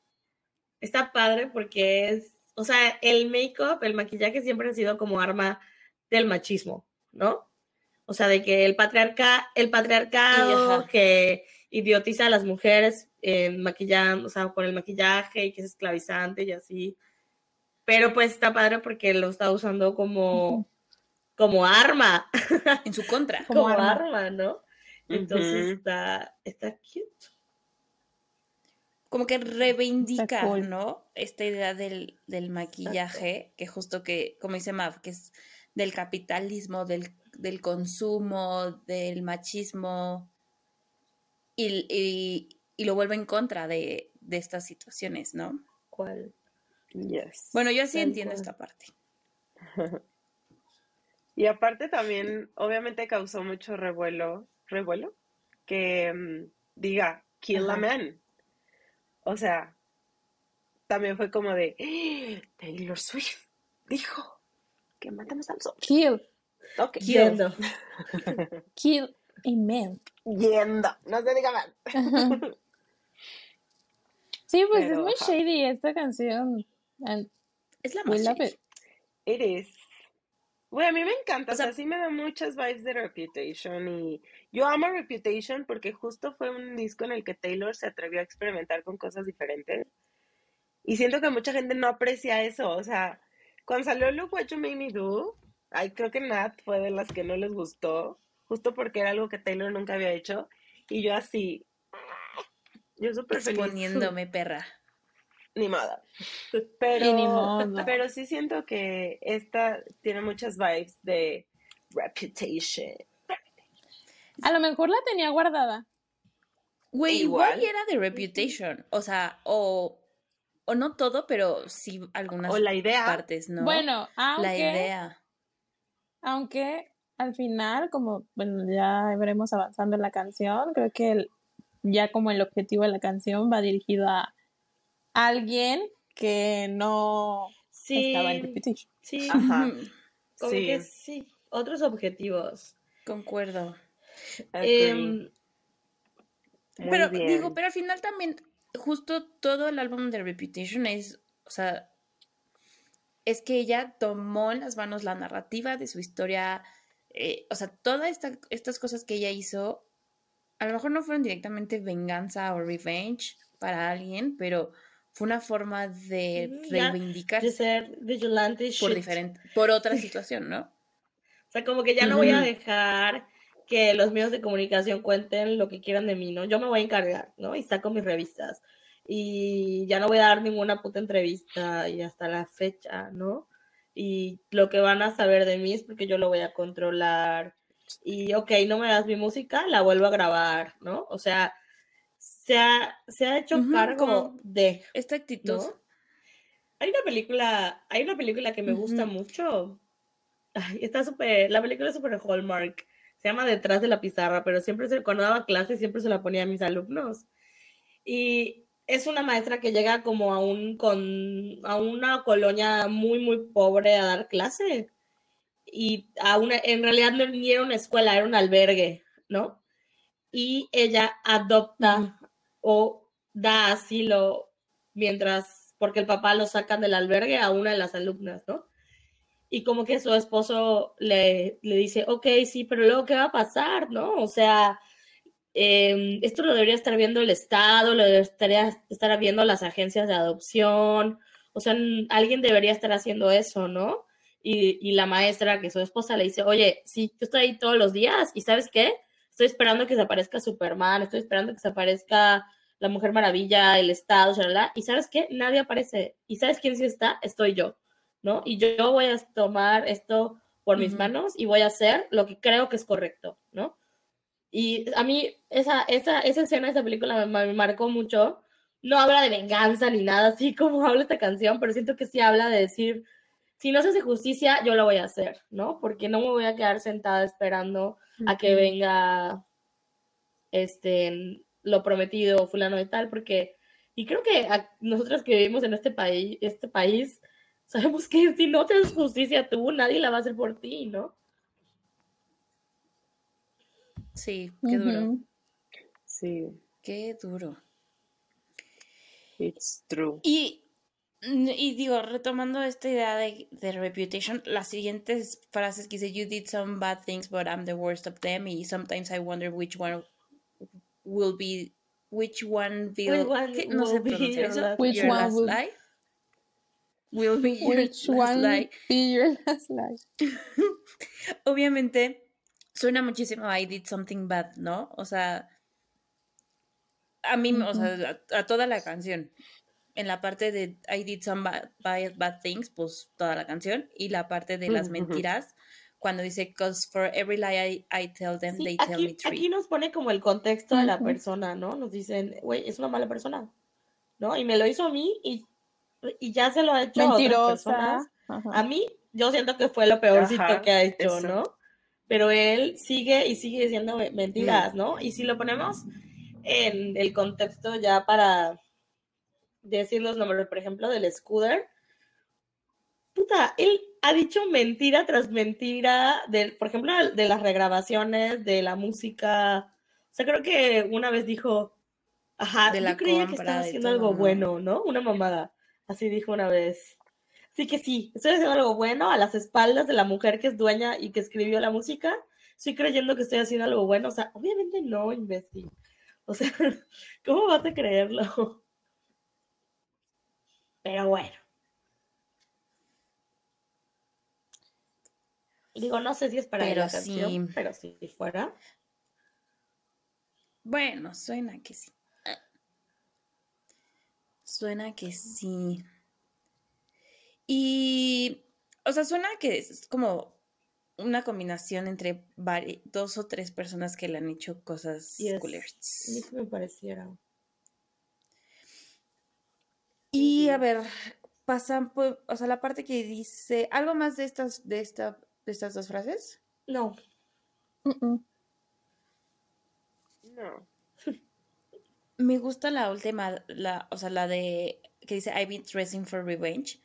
está padre porque es, o sea, el make-up, el maquillaje siempre ha sido como arma del machismo, ¿no? O sea, de que el patriarca, el patriarcado que idiotiza a las mujeres en maquillando, o sea, con el maquillaje y que es esclavizante y así. Pero pues está padre porque lo está usando como, como arma, En su contra. como, Como arma. arma. ¿no? Entonces Ujú. está, está cute. Como que reivindica, cool. ¿no? Esta idea del, del maquillaje, que justo que, como dice Mav, que es del capitalismo, del, del consumo, del machismo, y, y- y lo vuelve en contra de, de estas situaciones, ¿no? ¿Cuál? Yes. Bueno, yo así entiendo cual. esta parte. Y aparte también, obviamente causó mucho revuelo, revuelo, que mm, diga, kill a Ajá. man. O sea, también fue como de, "¡Ah! Taylor Swift dijo que matamos al sol. Kill, Ok, Kill. Yendo. kill a man. yendo, no se diga más. Sí, pues es Pero, muy ajá. shady esta canción. And Es la we más love shady. it. It is. Güey, a mí me encanta, O sea- sí me da muchas vibes de Reputation y yo amo Reputation porque justo fue un disco en el que Taylor se atrevió a experimentar con cosas diferentes y siento que mucha gente no aprecia eso, o sea, cuando salió Look What You Made Me Do, ay, creo que Nat fue de las que no les gustó, justo porque era algo que Taylor nunca había hecho y yo así, yo súper feliz. Exponiéndome, perra. Ni modo. Pero, ni modo. pero sí siento que esta tiene muchas vibes de Reputation. A lo mejor la tenía guardada. Güey, igual era de Reputation. O sea, o, o no todo, pero sí algunas O la idea. partes, ¿no? Bueno, aunque, la idea. aunque al final, como bueno, ya veremos avanzando en la canción, creo que el- ya como el objetivo de la canción va dirigido a alguien que no Sí, estaba en Reputation. sí, Ajá. Ujú, como Sí. que sí, otros objetivos. Concuerdo. Em, pero bien. digo, pero al final también, justo todo el álbum de Reputation es, o sea, es que ella tomó en las manos la narrativa de su historia, eh, o sea, todas esta- estas cosas que ella hizo, a lo mejor no fueron directamente venganza o revenge para alguien, pero fue una forma de reivindicarse de ser vigilante por shit. diferente, por otra situación, ¿no? O sea, como que ya no voy a dejar que los medios de comunicación cuenten lo que quieran de mí, ¿no? Yo me voy a encargar, ¿no? Y saco mis revistas. Y ya no voy a dar ninguna puta entrevista y hasta la fecha, ¿no? Y lo que van a saber de mí es porque yo lo voy a controlar. Y, ok, no me das mi música, la vuelvo a grabar, ¿no? O sea, se ha, se ha hecho Ujú, cargo como- de Esta actitud. ¿no? Hay una película, hay una película que me gusta Ujú. mucho. Ay, está súper, la película es súper Hallmark. Se llama Detrás de la pizarra, pero siempre se, cuando daba clases siempre se la ponía a mis alumnos. Y es una maestra que llega como a un con a una colonia muy muy pobre a dar clase. Y a una, en realidad no ni era una escuela, era un albergue, ¿no? Y ella adopta o da asilo mientras, porque el papá lo sacan del albergue a una de las alumnas, ¿no? Y como que su esposo le, le dice, ok, sí, pero luego, ¿qué va a pasar, no? O sea, eh, esto lo debería estar viendo el Estado, lo debería estar viendo las agencias de adopción, o sea, alguien debería estar haciendo eso, ¿no? Y, y la maestra, que su esposa le dice, oye, sí, yo estoy ahí todos los días, ¿y sabes qué? Estoy esperando que se aparezca Superman, estoy esperando que se aparezca la Mujer Maravilla, el Estado, shalala, y ¿sabes qué? Nadie aparece. ¿Y sabes quién sí está? Estoy yo, ¿no? Y yo, voy a tomar esto por mis Ujú. manos y voy a hacer lo que creo que es correcto, ¿no? Y a mí esa, esa, esa escena, esa película me, me marcó mucho. No habla de venganza ni nada así como habla esta canción, pero siento que sí habla de decir, si no se hace justicia, yo la voy a hacer, ¿no? Porque no me voy a quedar sentada esperando a que venga este lo prometido fulano y tal, porque y creo que a- nosotros que vivimos en este país, este país, sabemos que si no te haces justicia tú, nadie la va a hacer por ti, ¿no? Sí, qué duro. Sí, Qué duro. it's true. Y, y digo, retomando esta idea de, de Reputation, las siguientes frases que dice, You did some bad things, but I'm the worst of them. Y sometimes I wonder which one will be, which one will, Which one ¿qué? no sé will be your eso. last Which Your one last will- be your Which last one lie. be your last lie? Obviamente, suena muchísimo I did something bad, ¿no? O sea, a mí, o sea, a, a toda la canción. En la parte de I did some bad, bad, bad things, pues toda la canción. Y la parte de las mentiras, cuando dice, cause for every lie I, I tell them, Sí, they tell me aquí, three. aquí nos pone como el contexto de la persona, ¿no? Nos dicen, güey, es una mala persona, ¿no? Y me lo hizo a mí y, y ya se lo ha hecho a otras Mentirosa. personas. Ajá. A mí, yo siento que fue lo peorcito Ajá, que ha hecho, eso. ¿no? Pero él sigue y sigue diciendo me- mentiras, ¿no? Y si lo ponemos en el contexto ya para decir los nombres, por ejemplo, del Scooter, puta, él ha dicho mentira tras mentira, de, por ejemplo, de las regrabaciones, de la música. O sea, creo que una vez dijo, ajá, De yo la creía que estaba haciendo todo, algo ¿no? bueno, ¿no? Una mamada. Así dijo una vez. Sí que sí, estoy haciendo algo bueno a las espaldas de la mujer que es dueña y que escribió la música. Estoy creyendo que estoy haciendo algo bueno. O sea, obviamente no, imbécil. O sea, ¿cómo vas a creerlo? Pero bueno. Digo, no sé si es para Pero la canción, sí. pero si fuera. Bueno, suena que sí. Suena que sí. Y, o sea, suena que es como una combinación entre dos o tres personas que le han hecho cosas Yes. culeras. A mí sí me pareciera. Y a ver, pasan, pues, o sea, la parte que dice, ¿algo más de estas, de esta, de estas dos frases? No. No. Me gusta la última, la, o sea, la de que dice I've been dressing for revenge.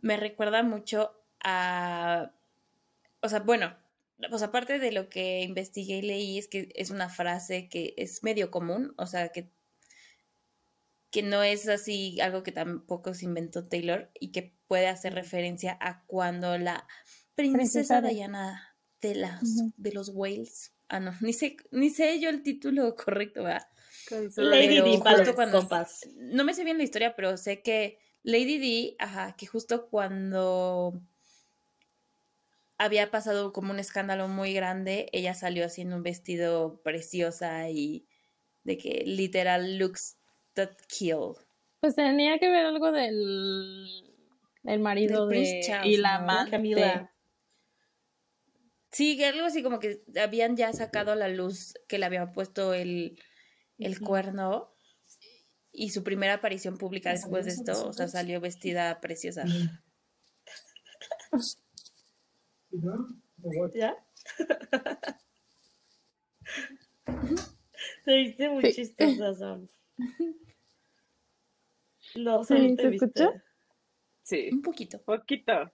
Me recuerda mucho a, o sea, bueno, pues aparte de lo que investigué y leí, es que es una frase que es medio común, o sea, que, que no es así algo que tampoco se inventó Taylor y que puede hacer referencia a cuando la princesa, Diana de, las, de los Wales, ah, no, ni sé, ni sé yo el título correcto, ¿verdad? Lady Di cuando- compas. No me sé bien la historia, pero sé que Lady Di, ajá, que justo cuando había pasado como un escándalo muy grande, ella salió haciendo un vestido preciosa y de que literal looks that kill. Pues tenía que ver algo del el marido Del de Charles, y la ¿no? amante. Camila. Sí, que algo así como que habían ya sacado a la luz que le había puesto el, el cuerno y su primera aparición pública después de esto, o sea, salió vestida preciosa. ¿Ya? Te viste muy Sí. chistosa, No, Sí, ¿se escuchó? Sí, Un poquito. poquito.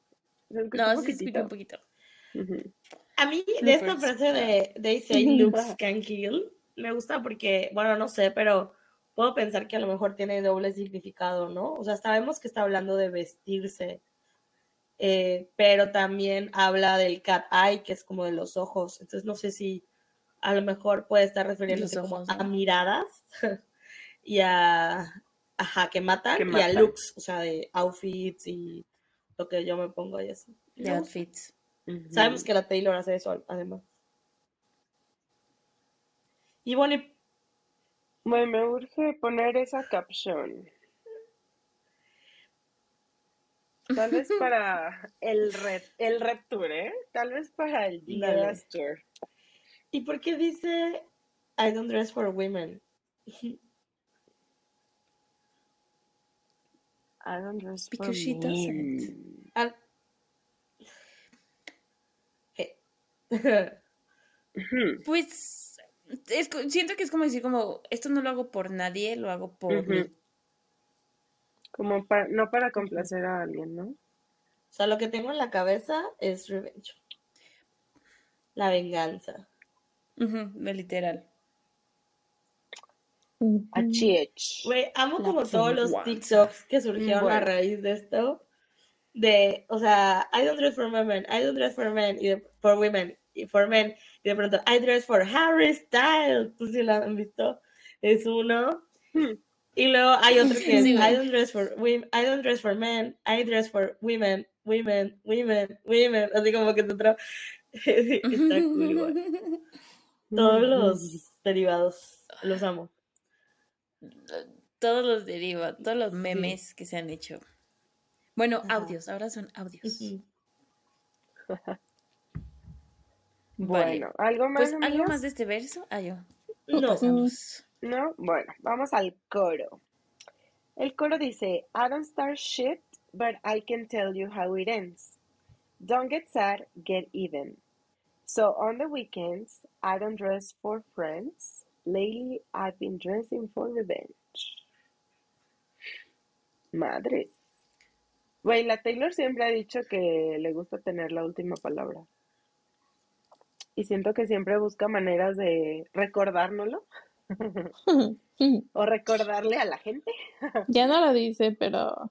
Se No, un se escucha un poquitito. poquito. A mí, No, de esta frase de They say looks can kill, me gusta porque, bueno, no sé, pero puedo pensar que a lo mejor tiene doble significado, ¿no? O sea, sabemos que está hablando de vestirse, eh, pero también habla del cat eye, que es como de los ojos. Entonces, no sé si a lo mejor puede estar refiriéndose como a ¿no? miradas y a, ajá, que matan, Que y a matan. looks, o sea, de outfits y lo que yo me pongo y así. De outfits. Sabemos que la Taylor hace eso además. Y bueno, y- Bueno, me urge poner esa caption. Tal vez para el red, el red tour, ¿eh? Tal vez para el. Diaz tour. ¿y por qué dice I don't dress for women. I don't dress for Because she men. doesn't. Pues es siento que es como decir como esto no lo hago por nadie, lo hago por mí. Como para, no para complacer a alguien, ¿no? O sea, lo que tengo en la cabeza es revenge. La venganza. De literal. A chiech. Güey, amo La como todos los. TikToks que surgieron a raíz de esto. De, o sea, I don't dress for women, I don't dress for men, y de, for women, y for men. Y de pronto, I dress for Harry Styles. ¿Tú sí lo han visto? Es uno. Hmm. Y luego hay otro que es, Sí, güey. I don't dress for women, I don't dress for men, I dress for women, women, women, women. Así como que te tra... Está cool. Todos los derivados, los amo. Todos los deriva, todos los Sí. memes que se han hecho. Bueno, Ajá. audios, ahora son audios. Bueno, ¿algo más? Pues algo más de este verso. Ah, yo. No. Pasamos. No, bueno, vamos al coro. El coro dice, I don't start shit, but I can tell you how it ends. Don't get sad, get even. So on the weekends, I don't dress for friends. Lately, I've been dressing for revenge. Madres. Güey, la Taylor siempre ha dicho que le gusta tener la última palabra. Y siento que siempre busca maneras de recordárnoslo o recordarle a la gente. Ya no lo dice, pero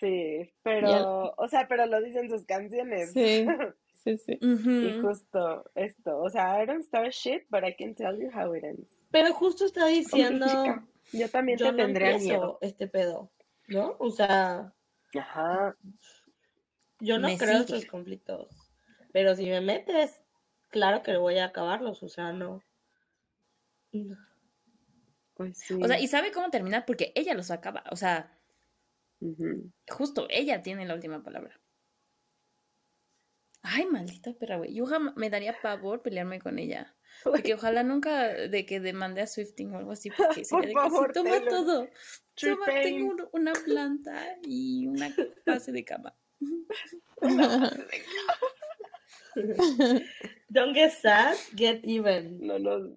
Sí, pero, o sea, pero lo dicen sus canciones. sí, sí, sí. Y Ujú. justo esto, o sea, I don't start shit, but I can tell you how it ends. Pero justo está diciendo, Chica, yo también yo te no tendría miedo. este pedo, ¿no? O sea, Ajá. yo no Me creo sigue. estos conflictos. Pero si me metes, claro que voy a acabarlos, o sea, no. No. Pues sí. O sea, y sabe cómo terminar porque ella los acaba. O sea, Ujú. justo ella tiene la última palabra. Ay, maldita perra, güey. Yo jamás me daría pavor pelearme con ella. Porque ojalá nunca de que demande a Swifting o algo así, porque Por de sí, favor, toma Taylor. todo. Toma, tengo un- una planta y una base de cama. Don't get sad, get even. No, no.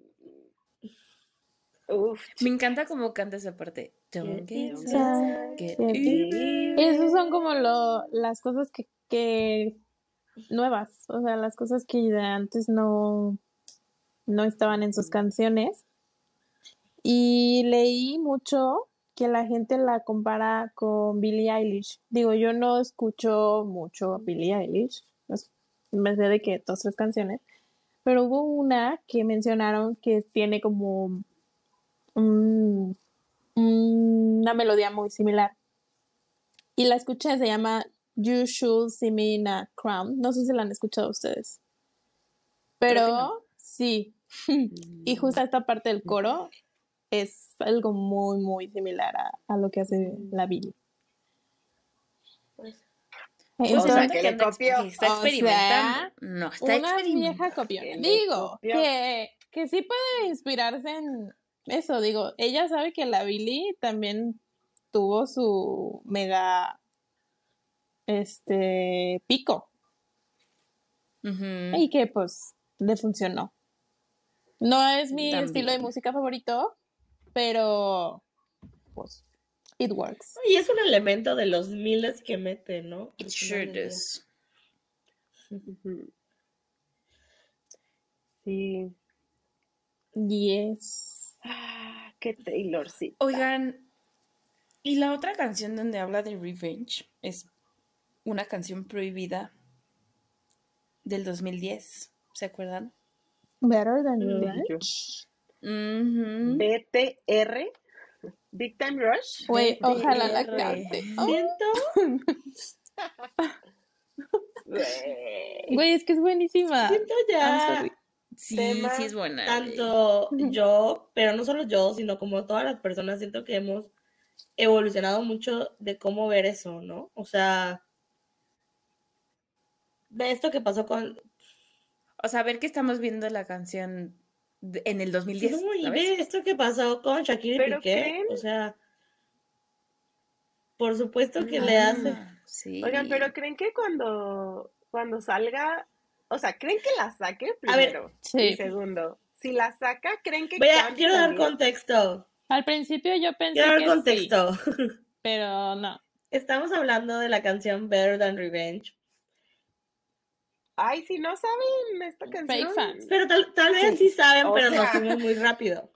Uf, Me encanta cómo canta esa parte. Don't get Get sad, get Get even. Esas son como lo, las cosas que, que nuevas, o sea, las cosas que antes no, no estaban en sus canciones. Y leí mucho que la gente la compara con Billie Eilish. Digo, yo no escucho mucho Billie Eilish, pues, me sé de que dos, tres canciones, pero hubo una que mencionaron que tiene como un- una melodía muy similar. Y la escuché, se llama You Should See Me in a Crown. No sé si la han escuchado ustedes. Pero no. sí. Y justo esta parte del coro es algo muy, muy similar a, a lo que hace la Billie. Pues, Pues O se sea, que le copió. está O sea, experimentando. no, está Una experimentando. vieja copiona. Que Digo, copió. que, que sí puede inspirarse en eso. Digo, ella sabe que la Billie también tuvo su mega este pico y que pues le funcionó. No es mi También. estilo de música favorito, pero pues it works. y es un elemento de los miles que mete, ¿no? It sure does. Sí. Yes. Ah, qué Taylorcita. Oigan, y la otra canción donde habla de revenge es una canción prohibida del 2010. ¿Se acuerdan? Better than Mm, revenge. Ujú. BTR. Big Time Rush. Güey, ojalá la cante. Oh, Siento, Güey. Es que es buenísima. siento ya. Sí, Tema sí es buena. tanto yo, pero no solo yo, sino como todas las personas, siento que hemos evolucionado mucho de cómo ver eso, ¿no? O sea, de esto que pasó con, O sea, ver que estamos viendo la canción de- en el 2010. No, y ve esto que pasó con Shakira y ¿Pero Piqué. creen? O sea, por supuesto que le hace. Ah, sí. Oigan, pero ¿creen que cuando, cuando salga, o sea, ¿creen que la saque A ver, primero? Sí. Y segundo, si la saca, ¿creen que Voy a, cambie quiero dar contexto. Al principio yo pensé Quiero dar que contexto. sí, pero no. Estamos hablando de la canción Better Than Revenge. Ay, si no saben esta canción. fans. Pero tal, tal vez sí saben, O pero nos fuimos muy rápido.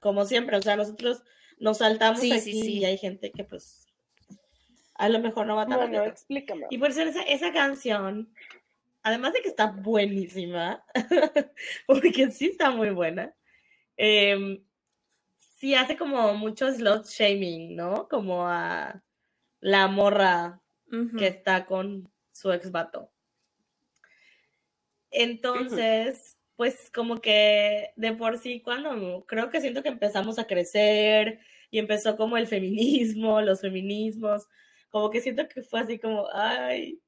Como siempre. O sea, nosotros nos saltamos Sí, aquí sí, sí. y hay gente que pues a lo mejor no va tan Bueno, rápido. explícame. Y por ser esa, esa canción, además de que está buenísima, porque sí está muy buena, em, sí hace como mucho slot shaming, ¿no? Como a la morra que está con su ex vato. Entonces, pues como que de por sí, cuando creo que siento que empezamos a crecer y empezó como el feminismo, los feminismos, como que siento que fue así como, ay,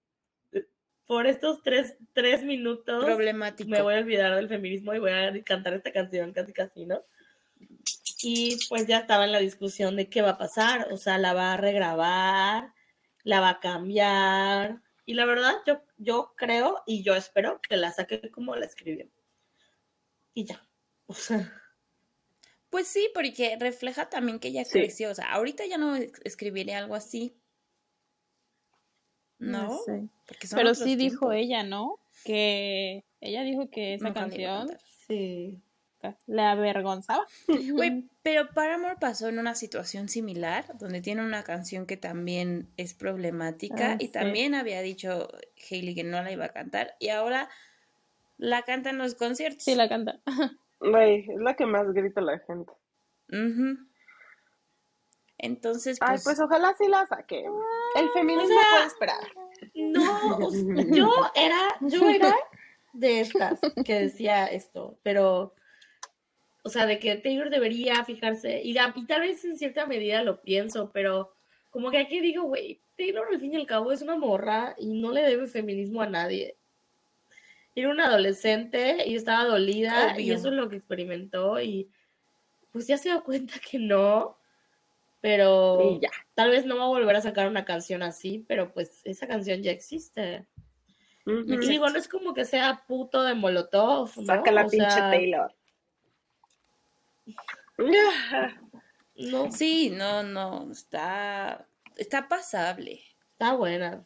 por estos tres, tres minutos Problemático. me voy a olvidar del feminismo y voy a cantar esta canción casi casi, ¿no? Y pues ya estaba en la discusión de qué va a pasar, o sea, la va a regrabar, la va a cambiar. Y la verdad, yo, yo creo y yo espero que la saque como la escribió. Y ya. O sea, Pues sí, porque refleja también que ella Sí. creció. O sea, ahorita ya no escribiré algo así. ¿No? sé. Porque son Pero otros sí dijo ella, ¿no? Que ella dijo que esa canción sí. Le avergonzaba. Güey, pero Paramore pasó en una situación similar, donde tiene una canción que también es problemática Ah, y sí. también había dicho Hailey que no la iba a cantar y ahora la canta en los conciertos. Sí, la canta. Güey, es la que más grita la gente. Entonces, Ay, pues, pues ojalá sí la saque. El feminismo sea, puede esperar. No, yo era, yo era de estas que decía esto, pero, o sea, de que Taylor debería fijarse, y, tal vez en cierta medida lo pienso, pero como que aquí digo, güey, Taylor al fin y al cabo es una morra y no le debe feminismo a nadie. Era una adolescente y estaba dolida y eso es lo que experimentó y pues ya se da cuenta que no, pero ya. tal vez no va a volver a sacar una canción así, pero pues esa canción ya existe. Y digo, no es como que sea puto de Molotov, ¿no? Saca la O pinche sea, Taylor. No, sí, no, no, está, está pasable. está buena.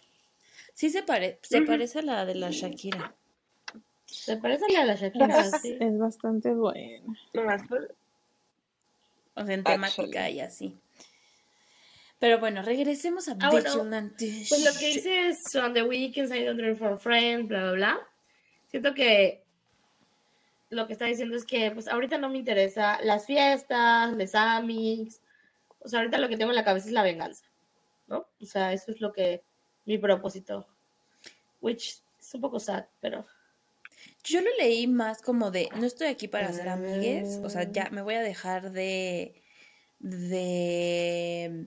Sí se, pare- se parece a la de la Shakira. Se parece a la de la Shakira, Es, sí. es bastante buena. Por- O sea, en Actually. temática y así. Pero bueno, regresemos a Ah, bueno. Pues lo que dice es On the Weekends, I don't dream for friends, bla, bla, bla. Siento que lo que está diciendo es que pues ahorita no me interesa las fiestas, los amics. O sea, ahorita lo que tengo en la cabeza es la venganza, ¿no? O sea, eso es lo que mi propósito. Which es un poco sad, pero Yo lo leí más como de, no estoy aquí para ser Ah. amigues, o sea, ya me voy a dejar de, de,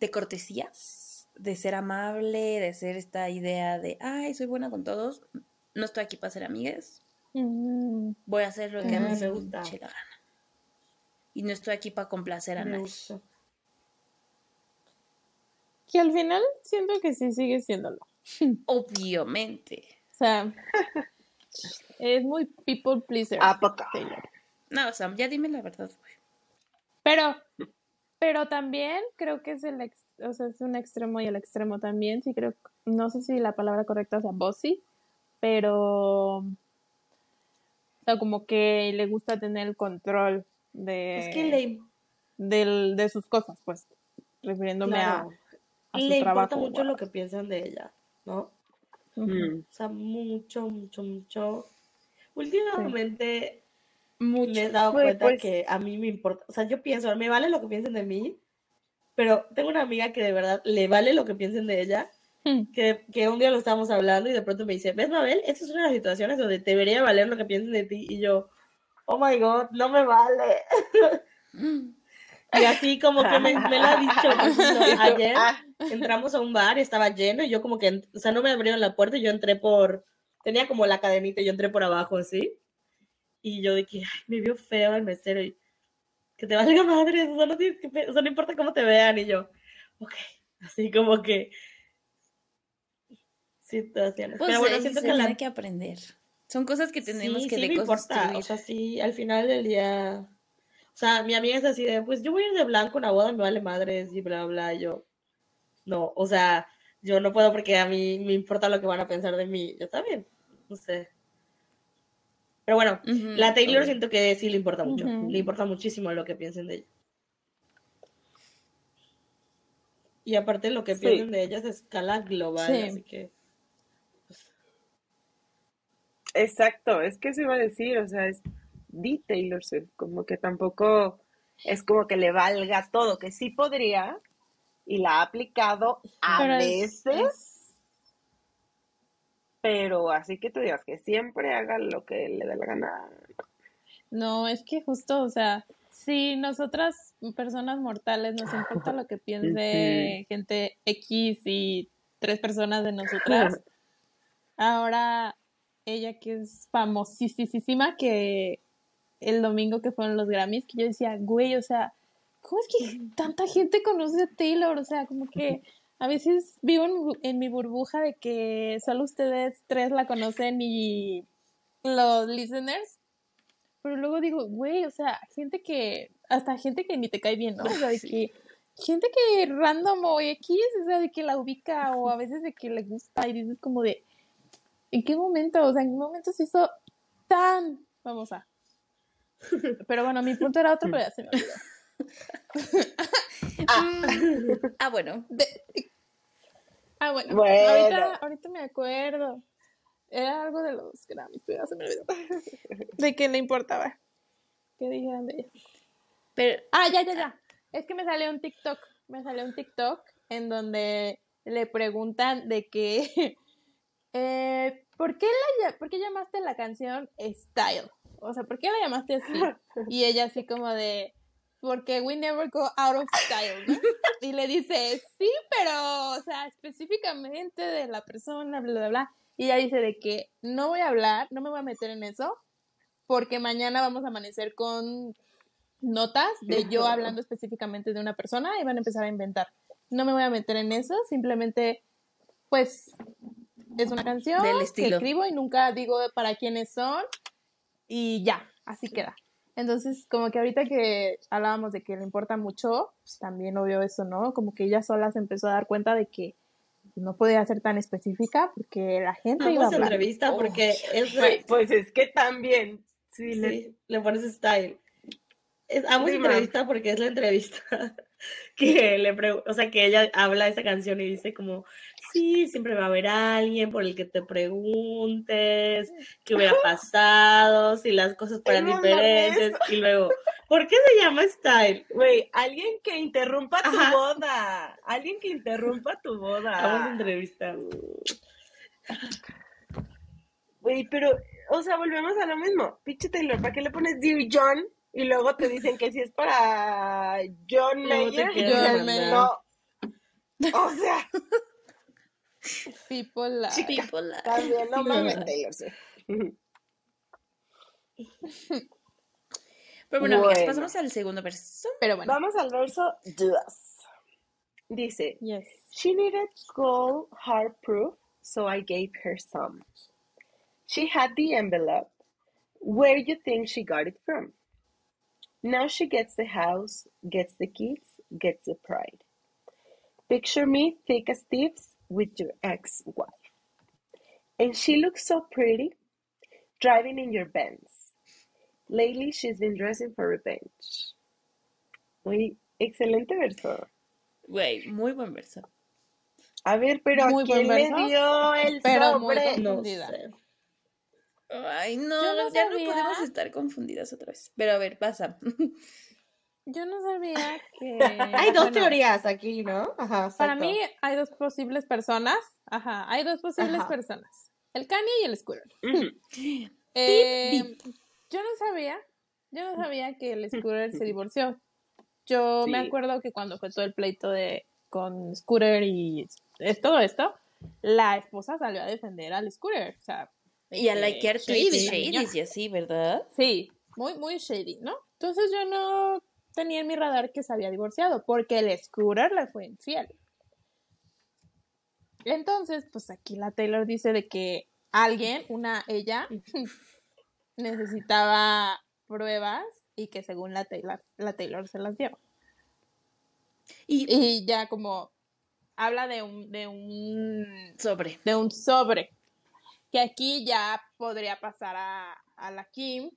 de cortesías, de ser amable, de ser esta idea de, ay, soy buena con todos, no estoy aquí para ser amigues, Mm, voy a hacer lo que a mí me gusta. la gana. Y no estoy aquí para complacer a me nadie. gustó. Que al final siento que sí sigue siéndolo. Obviamente. O sea, es muy people pleaser. ¿A poco? Taylor. No, Sam, ya dime la verdad, güey. Pero, pero también creo que es el ex- o sea, es un extremo y el extremo también. Sí creo, no sé si la palabra correcta sea bossy, pero sea, como que le gusta tener el control de, Es que le, del- de sus cosas, pues, refiriéndome claro, a, a su le trabajo. importa mucho wow. lo que piensan de ella, ¿no? Mm. O sea, mucho, mucho, mucho. Últimamente Mucho. me he dado cuenta pues- que a mí me importa. O sea, yo pienso, me vale lo que piensen de mí, pero tengo una amiga que de verdad le vale lo que piensen de ella. Que, que un día lo estábamos hablando y de pronto me dice, ¿ves, Mabel? Esta es una de las situaciones donde te debería valer lo que piensen de ti. Y yo, oh my god, no me vale. Y así como que me, me lo ha dicho. tú, ayer ah, entramos a un bar y estaba lleno y yo como que, o sea, no me abrieron la puerta y yo entré por, tenía como la cadenita y yo entré por abajo, así. Y yo de que, ay, me vio feo el mesero y que te valga madre, o sea, no, o sea, no importa cómo te vean. Y yo, ok, así como que situaciones. Pues Pero bueno, siento que la que aprender. Son cosas que tenemos sí, que sí me importa. O sea, sí, al final del día. O sea, mi amiga es así de, pues yo voy a ir de blanco a una boda, me vale madres y bla, bla. yo, no, o sea, yo no puedo porque a mí me importa lo que van a pensar de mí. Yo también, no sé. Pero bueno, la Taylor siento que sí le importa mucho. Le importa muchísimo lo que piensen de ella. Y aparte lo que Sí. piensen de ella es a escala global, Sí. así que. Exacto, es que eso iba a decir, o sea, es the Taylor Swift, como que tampoco es como que le valga todo, que sí podría y la ha aplicado a Pero veces, es- pero así que tú digas que siempre haga lo que le dé la gana. No, es que justo, o sea, si nosotras, personas mortales, nos importa lo que piense gente X y tres personas de nosotras, ahora ella que es famosísima, que el domingo que fueron los Grammys, que yo decía, güey, o sea, ¿cómo es que tanta gente conoce a Taylor? O sea, como que a veces vivo en, mi burbuja de que solo ustedes tres la conocen y los listeners pero luego digo, güey, o sea, gente que, hasta gente que ni te cae bien, ¿no? O sea, de que, gente que random o X, o sea, de que la ubica o a veces de que le gusta y dices como de, ¿en qué momento? O sea, ¿en qué momento se hizo tan famosa? Pero bueno, mi punto era otro, pero ya se me olvidó. Mm, ah, bueno. De- ah, bueno, Bueno. Ahorita, ahorita me acuerdo. Era algo de los Grammys, pero ya se me olvidó. De que le importaba. ¿Qué dijeron de ella? Pero, Ah, ya, ya, ya. Es que me salió un TikTok. Me salió un TikTok en donde le preguntan de que. Eh, ¿por, qué la, lla- ¿Por qué llamaste la canción Style? O sea, ¿por qué la llamaste así? Y ella, así como de. Porque we never go out of style, ¿no? Y le dice, sí, pero, o sea, específicamente de la persona, bla, bla, bla. Y ella dice de que no voy a hablar, no me voy a meter en eso, porque mañana vamos a amanecer con notas de yo hablando específicamente de una persona y van a empezar a inventar. No me voy a meter en eso, simplemente, pues, es una canción Del que estilo. escribo y nunca digo para quiénes son y ya, así queda. Entonces, como que ahorita que hablábamos de que le importa mucho, pues también obvio eso, ¿no? Como que ella sola se empezó a dar cuenta de que no podía ser tan específica porque la gente iba a Vamos hablar. entrevista porque es de- Güey, pues es que también, sí, le- Sí, le pones style. Es, amo esa Sí, entrevista porque es la entrevista que le pregu- o sea, que ella habla esa canción y dice como, sí, siempre va a haber alguien por el que te preguntes qué hubiera pasado, si las cosas fueran diferentes, y luego, ¿por qué se llama style? Güey, alguien que interrumpa tu Ajá. boda. Alguien que interrumpa tu boda. Vamos a entrevista. Güey, pero, o sea, volvemos a lo mismo. Pinche Taylor, ¿para qué le pones Dear John? Y luego te dicen que si es para John Mayer. dices, mandar. no. O sea, People la- people, también no Sí, mames, ¿verdad? Taylor Swift. Pero bueno, amigas, Bueno. pasamos al segundo verso. Pero bueno, Vamos al verso 2. Dice, yes. She needed gold hard proof, so I gave her some. She had the envelope. Where do you think she got it from? Now she gets the house, gets the kids, gets the pride. Picture me thick as thieves with your ex-wife. And she looks so pretty, driving in your Benz. Lately she's been dressing for revenge. Muy excelente verso. Güey, muy buen verso. A ver, pero Muy ¿a quién le dio el pero muy sobre? No Confundida. sé. Ay, no, no ya no podemos estar confundidas otra vez. Pero a ver, pasa. Yo no sabía que... Hay dos bueno, teorías aquí, ¿no? Ajá, Para mí hay dos posibles personas. Ajá, hay dos posibles Ajá. personas. El Kanye y el Scooter. Ujú. Eh, Yo no sabía, yo no sabía que el Scooter se divorció. Yo me acuerdo que cuando fue todo el pleito de con Scooter y es todo esto, la esposa salió a defender al Scooter. O sea, Y a que likear tweets shady y así, ¿verdad? Sí, muy, muy shady, ¿no? Entonces yo no tenía en mi radar que se había divorciado, porque el scooter le fue infiel. Entonces, pues aquí la Taylor dice de que alguien, una ella, necesitaba pruebas y que según la Taylor, la Taylor se las dio. Y Y ya como habla de un, de un sobre. de un sobre. Que aquí ya podría pasar a, a la Kim,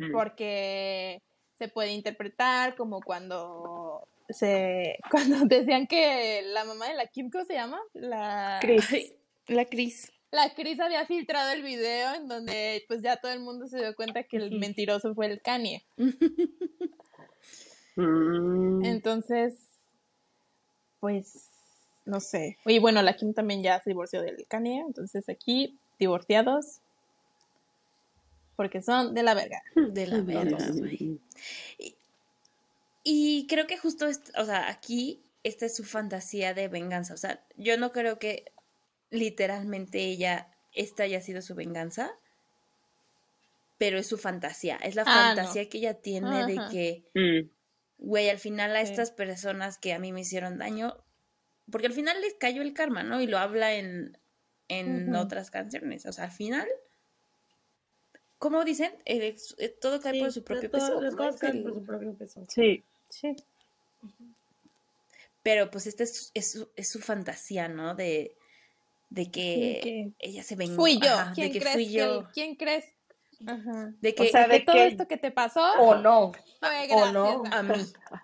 Mm. porque se puede interpretar como cuando se cuando decían que la mamá de la Kim, ¿cómo se llama? La Chris. Ay, la Cris. la Chris había filtrado el video en donde pues ya todo el mundo se dio cuenta que el mentiroso fue el Kanye. Mm. Entonces, pues, no sé. Y bueno, la Kim también ya se divorció del Kanye, entonces aquí, divorciados, porque son de la verga. De la verga, güey. Y, y creo que justo, o sea, aquí esta es su fantasía de venganza. O sea, yo no creo que literalmente ella, esta haya sido su venganza, pero es su fantasía. Es la Ah, no. fantasía que ella tiene de que, Mm. güey, al final a Sí. estas personas que a mí me hicieron daño, porque al final les cayó el karma, ¿no? Y lo habla en, en otras canciones. O sea, al final, como dicen, Eh, eh, todo cae por su propio todo- peso. las ¿no? cosas caen por su propio peso. Sí. Sí. Pero pues esta es, es, su, es su fantasía, ¿no? De, de que, ella se vengó. Fui yo. ajá, ¿Quién de que crees fui que yo. el- ¿Quién crees? Ajá. De que O sea, de de todo que- esto que te pasó O no, fue o no. a mí.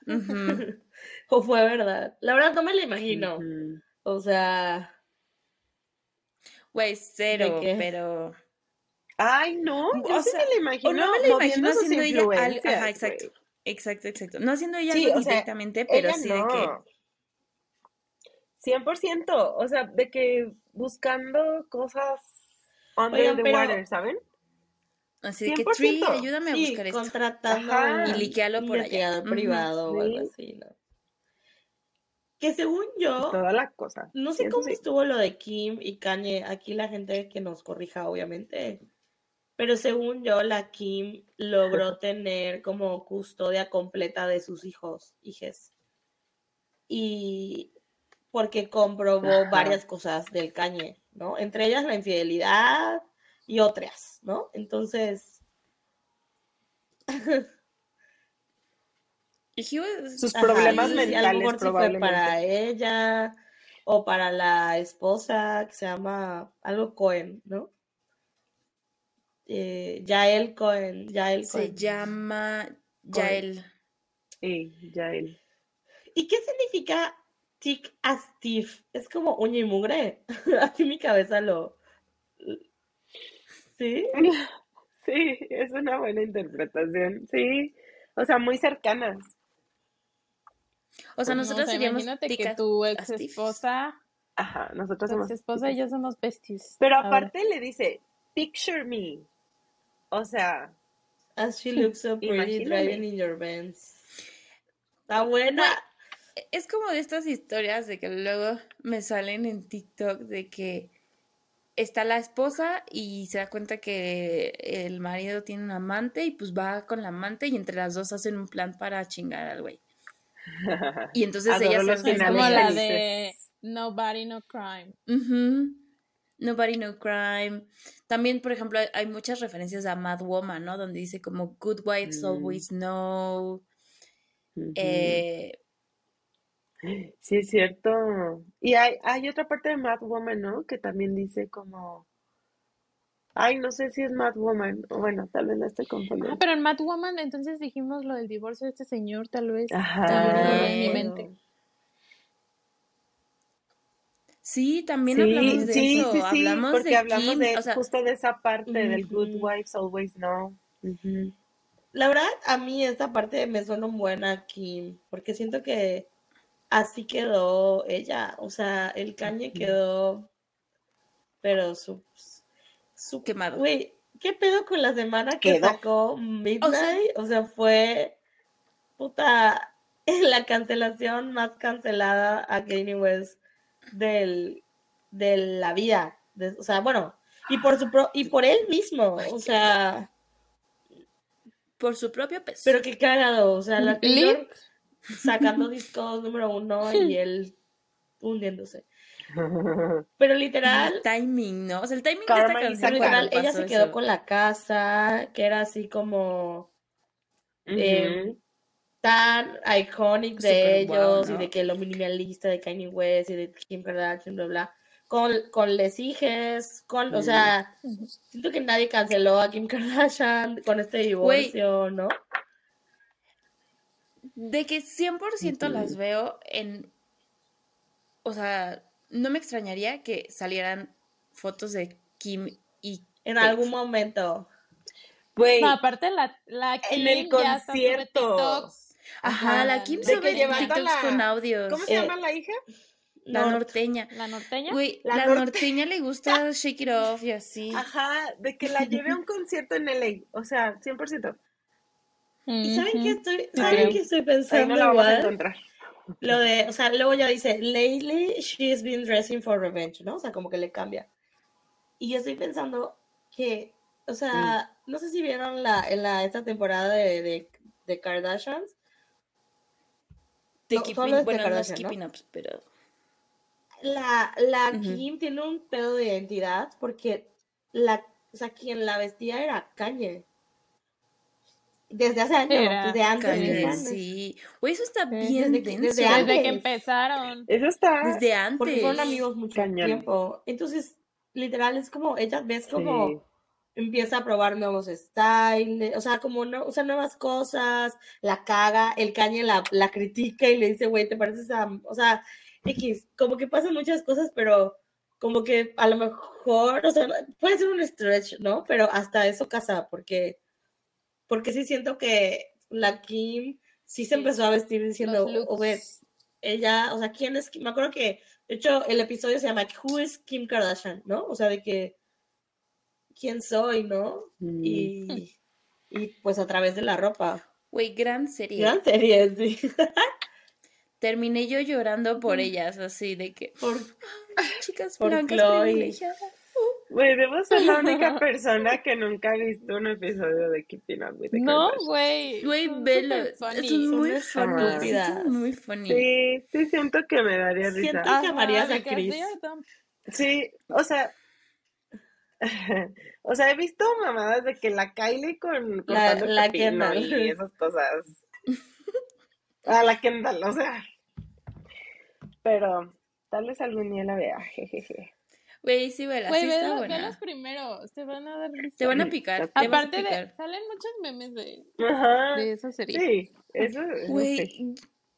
O fue verdad. La verdad no me la imagino. O sea, Güey, cero, pero. Ay, no, yo O sí sea, me la imagino. O no me la imagino haciendo ella algo. Ajá, exacto. Exacto, exacto. No haciendo ella Sí, algo o sea, directamente, pero sí no. de que. 100%, o sea, de que buscando cosas under Oigan, the pero- water, ¿saben? Así de que 100%. Tree, ayúdame a sí, buscar esto. contratando Ajá. Y liquealo por allá. privado o algo sí. así, ¿no? Que según yo, Toda la cosa. no sé Eso cómo sí. estuvo lo de Kim y Kanye. Aquí la gente que nos corrija, obviamente. Pero según yo, la Kim logró tener como custodia completa de sus hijos, hijes. Y porque comprobó Ajá. varias cosas del Kanye, ¿no? Entre ellas la infidelidad y otras, ¿no? Entonces, Y Sus Ajá, problemas y a lo mentales mejor sí fue probablemente. para ella o para la esposa que se llama algo Cohen, ¿no? Eh, Yael Cohen, Yael se Cohen. llama Cohen. Yael. Sí, ya él. ¿Y qué significa Tick as Thief? Es como uña y mugre. Aquí mi cabeza lo... ¿Sí? Sí, es una buena interpretación. Sí, o sea, muy cercanas. O sea, No, nosotros o sea, seríamos imagínate que tu ex esposa, Ajá, nosotros somos. ex esposa y yo somos besties. Pero ahora. aparte le dice, picture me. O sea, As she looks so pretty Imagíname. driving in your Benz. Está buena. Es como de estas historias de que luego me salen en TikTok de que está la esposa y se da cuenta que el marido tiene un amante y pues va con la amante y entre las dos hacen un plan para chingar al güey. Y entonces ella se como la de Nobody No Crime. Nobody No Crime. También, por ejemplo, hay, hay muchas referencias a Mad Woman, ¿no? Donde dice como Good Wives Mm. Always Know. Eh, Sí, es cierto. Y hay, hay otra parte de Mad Woman, ¿no? Que también dice como, ay, no sé si es Mad Woman, o bueno, tal vez la estoy Ah, confundiendo. pero en Mad Woman entonces dijimos lo del divorcio de este señor, tal vez. Ajá. Mi mente. Sí, también Sí, hablamos de sí, eso. sí, sí, hablamos porque de hablamos Kim, de o sea, justo de esa parte del Good. Wives Always Know. La verdad, a mí esta parte me suena buena, Kim, porque siento que así quedó ella. O sea, el cañe quedó, pero su, su, quemado. güey, ¿qué pedo con la semana que Quedó. sacó Midnight? O sea, fue, puta, la cancelación más cancelada a Kanye West del, de la vida. De- o sea, bueno, y por su pro- y por él mismo, o sea, Por su propio peso. pero qué cagado, o sea, la Taylor sacando discos número uno y él hundiéndose. Pero literal, timing, ¿no? O sea, el timing de esta canción. literal, ella se quedó eso. con la casa, que era así como eh. Tan iconic de ellos y de que lo minimalista de Kanye West y de Kim Kardashian, bla, bla. Con, con Les Hijes, con, o sea, siento que nadie canceló a Kim Kardashian con este divorcio, ¿no? De que 100% las veo en... O sea, no me extrañaría que salieran fotos de Kim y En Kate. algún momento. Güey, No, aparte la, la En el Kim ya hasta sube concierto. Ajá, la Kim sube TikToks la- con audios. ¿cómo se Eh, llama la hija? La Nor- norteña. La norteña. Güey, La la, norte- norteña le gusta Shake It Off y así. Ajá, de que la llevé a un concierto en LA, o sea, 100%. ¿Y saben qué estoy, saben qué estoy Ahí pensando no la vamos a encontrar. Lo de, o sea, luego ya dice, lately she's been dressing for revenge, ¿no? O sea, como que le cambia. Y yo estoy pensando que, o sea, no sé si vieron la, en la, esta temporada de, de, de Kardashians. De no, Keeping- bueno, no es. Keeping Up, pero... La, la. Kim tiene un pedo de identidad porque la, o sea, quien la vestía era Kanye. Desde hace años, Era desde antes sí. Güey, eso está bien desde que- denso. desde Desde antes. que empezaron. Eso está. Desde antes. Porque fueron amigos mucho Cañón. tiempo. Entonces, literal, es como, ella ves como Sí. Empieza a probar nuevos styles, o sea, como no, o sea, nuevas cosas, la caga, el cañe la, la critica y le dice, güey, te pareces a, o sea, X, como que pasan muchas cosas, pero como que a lo mejor, o sea, puede ser un stretch, ¿no? Pero hasta eso casa, porque, porque sí siento que la Kim sí se empezó a vestir diciendo. "Oye, ella, o sea, ¿quién es? Kim?". Me acuerdo que, de hecho, el episodio se llama Who is Kim Kardashian, ¿no? O sea, de que, ¿quién soy, no? Mm. Y, y pues a través de la ropa. Güey, gran serie. Gran serie, sí. Terminé yo llorando por ellas, así de que, Por- chicas Por blancas Chloe. privilegiadas. Güey, debo ser la única persona que nunca ha visto un episodio de Keeping Up with the No, Kardashians. güey. Güey, velo. Es muy funny. son muy funny. Sí, sí siento que me daría risa. Siento- que amarías a Chris. Sí, o sea, o sea, he visto mamadas de que la Kylie con La- cortando la Kendall. y esas cosas. A la Kendall, o sea. Pero tal vez algún día la vea, jejeje. Güey, sí, vela, Güey, sí está vela- buena. velos primero. Te van a dar risa. Te van a picar, te vas a Aparte de, salen muchos memes de, Ajá. de esa serie. Sí, eso, eso Güey, sí.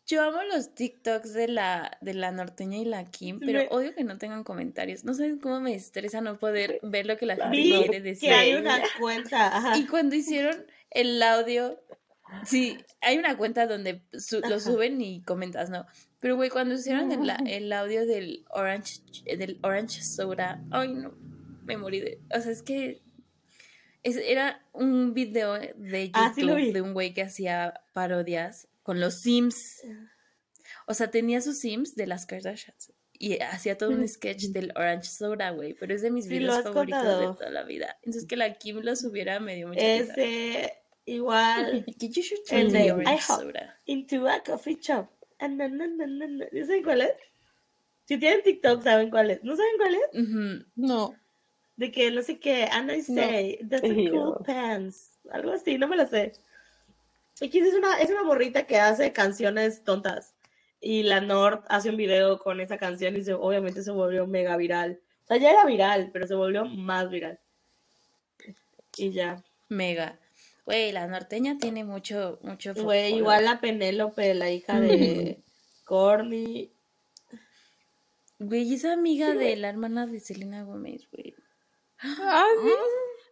Yo amo los TikToks de la, de la norteña y la Kim, pero Me- odio que no tengan comentarios. No saben cómo me estresa no poder ver lo que la gente Vi quiere decir. que hay una cuenta, ajá. Y cuando hicieron el audio, sí, hay una cuenta donde su- lo suben y comentas, ¿no? Pero, güey, cuando hicieron el, el audio del Orange, del Orange Soda, ay, no, me morí de... O sea, es que es- era un video de Ah, sí YouTube vi. de un güey que hacía parodias con los Sims. O sea, tenía sus Sims de las Kardashians. Y hacía todo un sketch del Orange Soda, güey. Pero es de mis Sí, videos favoritos de toda la vida. Entonces que la Kim lo subiera me dio mucha risa. Ese, igual, Que you should El try de the Orange I. Soda. into a coffee shop. Ah, na, na, na, na. ¿Ya saben cuál es? Si tienen TikTok, ¿saben cuál es? ¿No saben cuál es? No. De que no sé qué, and I say, that's a cool pants. Algo así, no me lo sé. X es una, es una morrita que hace canciones tontas. Y la Nord hace un video con esa canción y se, obviamente se volvió mega viral. O sea, ya era viral, pero se volvió más viral. Y ya. Mega. Güey, la norteña tiene mucho, mucho Güey, igual la Penélope, la hija de Corny. Güey, esa amiga de la hermana de Selena Gómez, güey. Ah, sí.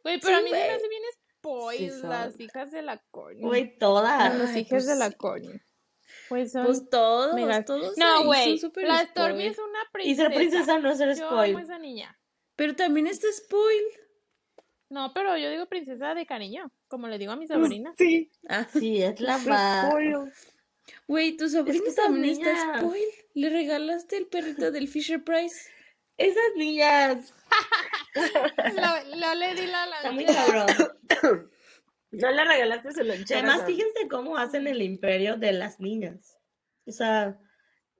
Güey, pero Sí, a mí se me hace bien spoil Sí son. las hijas de la Corny. Güey, todas. Los Ay, hijos pues de la. Corny. Pues son Pues todos, mega- todos ahí No, güey. La Stormy es una Y princesa. ser princesa no es ser Yo amo spoil. esa niña. Pero también está spoil. No, pero yo digo princesa de cariño, como le digo a mi Pues, sobrina. sí, Ah, Sí, es la más. spoil. güey, tu sobrino que esa también está spoil. Le regalaste el perrito del Fisher Price. Esas niñas. Lo, lo le di la Está muy cabrón. No le regalaste su lonchera. Además, fíjense cómo hacen el imperio de las niñas. O sea,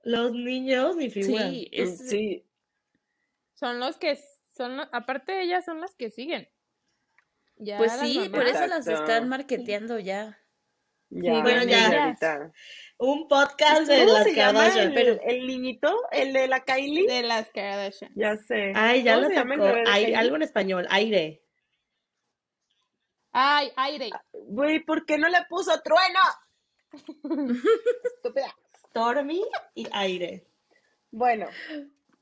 los niños ni figuran. Sí, es, Sí. Son los que son, aparte ellas son las que siguen. Ya pues sí, mamás- por eso las están marketeando ya. Ya, bueno, ya. señorita. Un podcast de ¿Cómo las Kardashian. el, el niñito? ¿El de la Kylie? de las Kardashian. Ya sé. ay, ya ¿Cómo lo sacó. Ay, algo en español. Aire. Ay, aire. Güey, ¿por qué no le puso trueno? Estúpida. Stormy y aire. Bueno,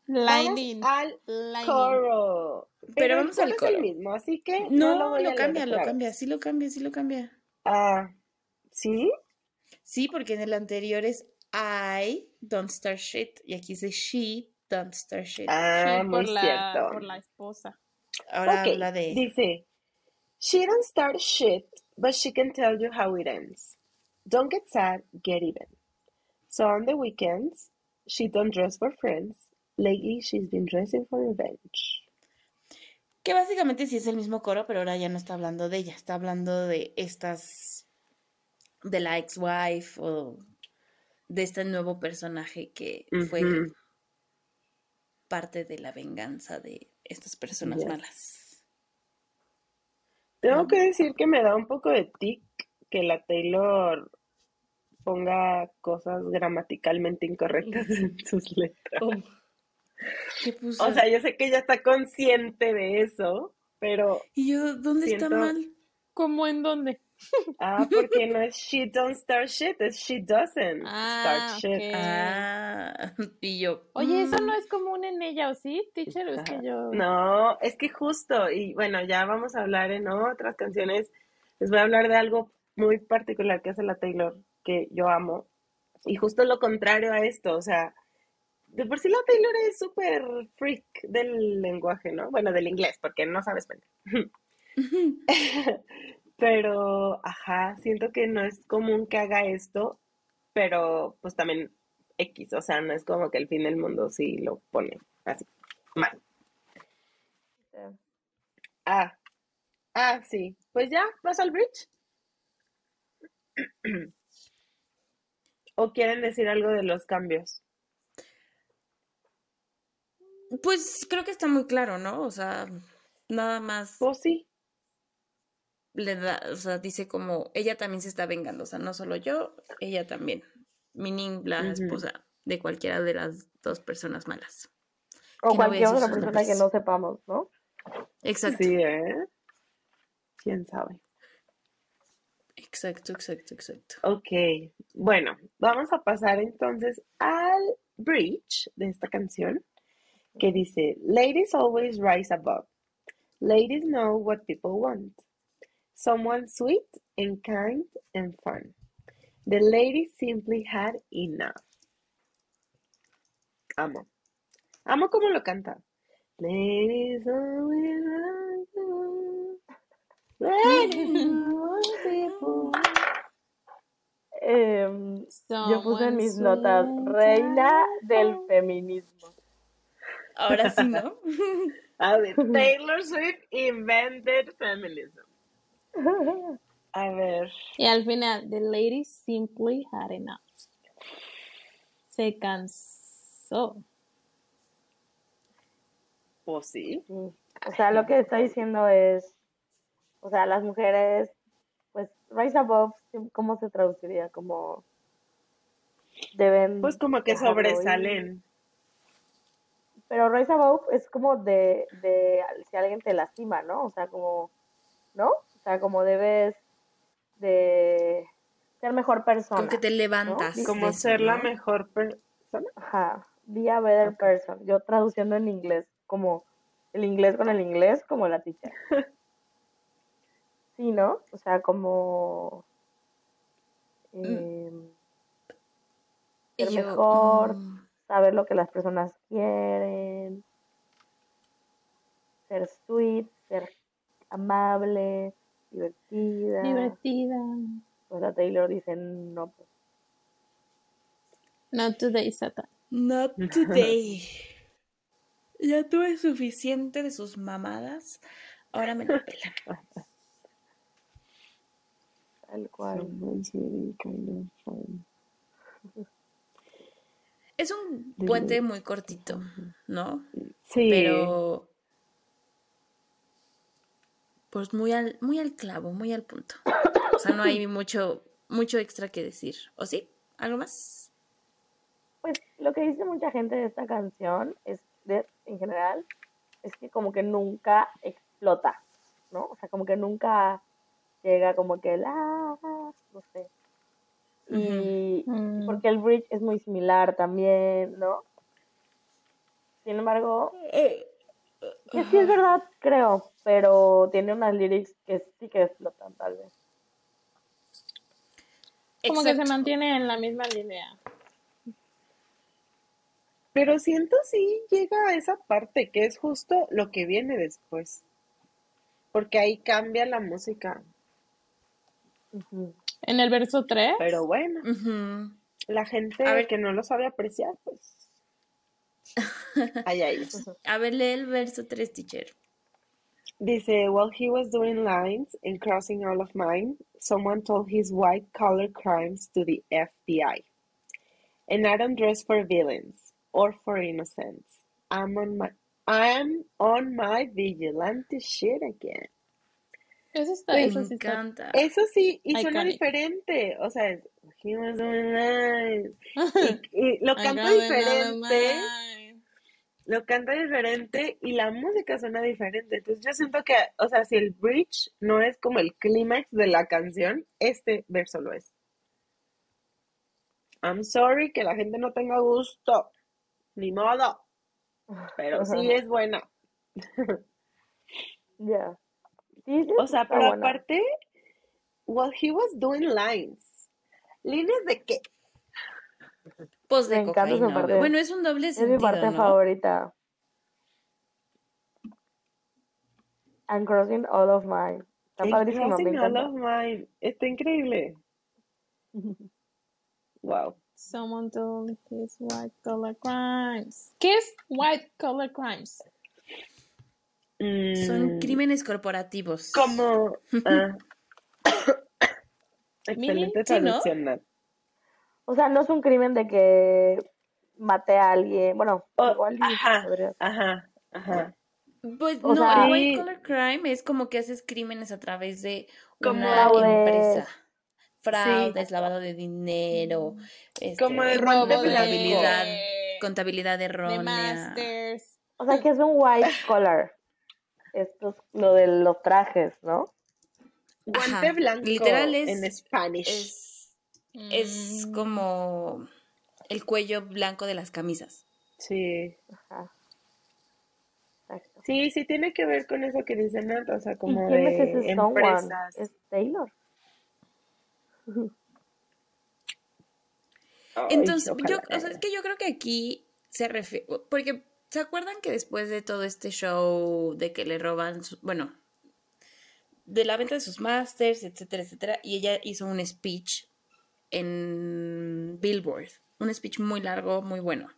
Lightning. vamos al Lightning. coro. Pero vamos al es coro. el mismo, así que no, No, lo lo, cambia, lo cambia, sí lo cambia, sí lo cambia. Ah, ¿sí? Sí, porque en el anterior es I don't start shit y aquí dice she don't start shit. Ah, Sí, muy por la, cierto. por la esposa. Ahora Ok, habla de dice, she don't start shit, but she can tell you how it ends. Don't get sad, get even. So on the weekends, she don't dress for friends. Lately, she's been dressing for revenge. que básicamente sí es el mismo coro, pero ahora ya no está hablando de ella, está hablando de estas de la ex-wife o de este nuevo personaje que fue parte de la venganza de estas personas Yes. malas. Tengo que decir que me da un poco de tic que la Taylor ponga cosas gramaticalmente incorrectas en sus letras. ¿Cómo? ¿Qué puso? O sea, yo sé que ella está consciente de eso, pero y yo, ¿dónde está mal? ¿Cómo en dónde? Ah, porque no es she don't start shit, es she doesn't Ah, start shit. ok. Ah, y yo. Oye, eso mm, no es común en ella, ¿o sí, teacher? Es que yo... No, es que justo, y bueno, ya vamos a hablar en otras canciones. Les voy a hablar de algo muy particular que hace la Taylor, que yo amo. Y justo lo contrario a esto, o sea, de por sí la Taylor es súper freak del lenguaje, ¿no? Bueno, del inglés, porque no sabe español. Pero, ajá, siento que no es común que haga esto, pero pues también X, o sea, no es como que el fin del mundo sí lo pone así, mal. Ah, ah, sí. Pues ya, ¿vas al bridge? ¿O quieren decir algo de los cambios? Pues creo que está muy claro, ¿no? O sea, nada más Pues sí. Le da, o sea, dice como ella también se está vengando, o sea, no solo yo, ella también. Meaning la esposa de cualquiera de las dos personas malas. O no cualquier otra persona que no sepamos, ¿no? Exacto, Sí, ¿eh? ¿Quién sabe? exacto, exacto, exacto. Ok, bueno, vamos a pasar entonces al bridge de esta canción que dice, Ladies always rise above. Ladies know what people want. Someone sweet and kind and fun. The ladies simply had enough. Amo. Amo cómo lo canta. Ladies. Em, yo puse en mis notas reina del feminismo. Ahora sí, ¿no? A ver, Taylor Swift invented feminism. A ver, Y al final, the lady simply had enough. Se cansó. pues sí. Sí. O sea, lo que está diciendo es, o sea, las mujeres, pues, rise above, ¿cómo se traduciría? Como deben Pues como que sobresalen. Pero rise above es como de, de si alguien te lastima, ¿no? O sea, como, ¿no? O sea, como debes de ser mejor persona. Con que te levantas. de Como eso, ser la ¿no? mejor persona. Ajá, be a better person. Yo traduciendo en inglés, como el inglés con el inglés, como la teacher. Sí, ¿no? O sea, como Y ser yo, mejor, mm, saber lo que las personas quieren, ser sweet, ser amable, divertida. Divertida. Pues la Taylor dice, no, pues, Not today, Satan. Not today. Ya tuve suficiente de sus mamadas. Ahora me la pelan. Tal cual. Someone's really kind of fun. Es un puente muy cortito, ¿no? Sí. Pero. Pues muy al, muy al clavo, muy al punto. O sea, no hay mucho, mucho extra que decir. ¿O sí? ¿Algo más? Pues lo que dice mucha gente de esta canción es de, en general es que como que nunca explota, ¿no? O sea, como que nunca llega como que la no sé. Y Mm. porque el bridge es muy similar también, ¿no? Sin embargo, que sí es verdad, creo, pero tiene unas lyrics que sí que explotan tal vez. Como que se mantiene en la misma línea. Pero siento sí llega a esa parte que es justo lo que viene después. Porque ahí cambia la música. En el verso 3, Pero bueno, la gente A ver. que no lo sabe apreciar, pues. Allá ellos. A ver, lee el verso 3, teacher. Dice, while he was doing lines and crossing all of mine, someone told his white collar crimes to the FBI. And I don't dress for villains or for innocents. I'm on my I'm on my vigilante shit again. eso está, Me eso sí está. encanta. Eso sí, y suena diferente. O sea, es, he was doing lines. Y, y lo canta diferente. Lo canta diferente y la música suena diferente. Entonces yo siento que, o sea, si el bridge no es como el clímax de la canción, este verso lo es. I'm sorry que la gente no tenga gusto, ni modo, pero sí es buena. Sí, O sea, pero buena. aparte, while he was doing lines, ¿líneas de qué? Pues de Me encanta esa parte. Bueno, es un doble Es mi sentido, parte ¿no? favorita. I'm crossing all of mine. Está And padrísimo, me crossing all encanta. of mine. Está increíble. Wow. Someone told his white collar crimes. ¿Qué es white collar crimes? Son Mm, crímenes corporativos. Como. ah. Excelente Sí, ¿no? O sea, no es un crimen de que maté a alguien. Bueno, Oh, igual ajá, ajá, ajá. Pues O no, sea- el white Sí. collar crime es como que haces crímenes a través de Como una empresa. Fraudes, lavado de dinero, este, Como el Robo de, contabilidad, de contabilidad errónea. masters. O sea, que es un white collar. Esto es lo de los trajes, ¿no? Guante Ajá, blanco literal es- en Spanish. Es, es Mm. como el cuello blanco de las camisas. Sí. Ajá. Exacto. Sí, sí tiene que ver con eso que dice Nat, o sea, ¿Y como quién es de ese someone? empresas. Es Taylor. Ay, Entonces, yo, o sea, es que yo creo que aquí se refiere, porque ¿se acuerdan que después de todo este show de que le roban, su- bueno, de la venta de sus masters, etcétera, etcétera, y ella hizo un speech en Billboard, un speech muy largo, muy bueno.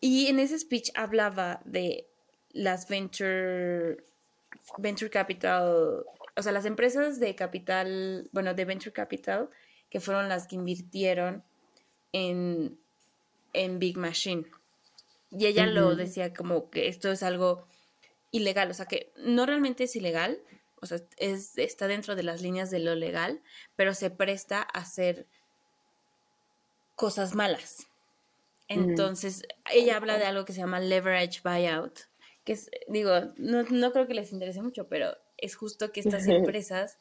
Y en ese speech hablaba de las venture, venture capital, o sea, las empresas de capital, bueno, de venture capital, que fueron las que invirtieron en, en Big Machine. Y ella lo decía como que esto es algo ilegal, o sea, que no realmente es ilegal, o sea, es, está dentro de las líneas de lo legal, pero se presta a hacer cosas malas. Entonces, ella habla de algo que se llama leverage buyout, que es, digo, no, no creo que les interese mucho, pero es justo que estas empresas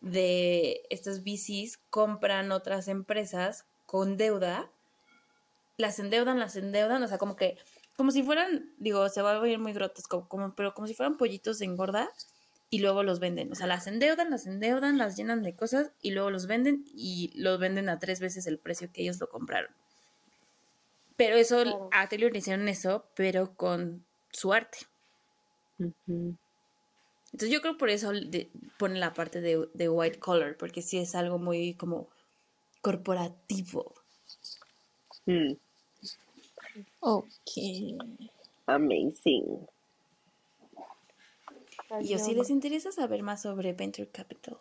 de estos VCs compran otras empresas con deuda, las endeudan, las endeudan, o sea, como que, como si fueran, digo, se va a oír muy grotesco, como, pero como si fueran pollitos de engorda y luego los venden, o sea, las endeudan, las endeudan, las llenan de cosas y luego los venden y los venden a tres veces el precio que ellos lo compraron. Pero eso, Claro. a Taylor le hicieron eso, pero con su arte. Entonces yo creo por eso de- pone la parte de, de white collar, porque sí es algo muy como corporativo. Mm. Ok. Amazing. Y yo, si les interesa saber más sobre Venture Capital,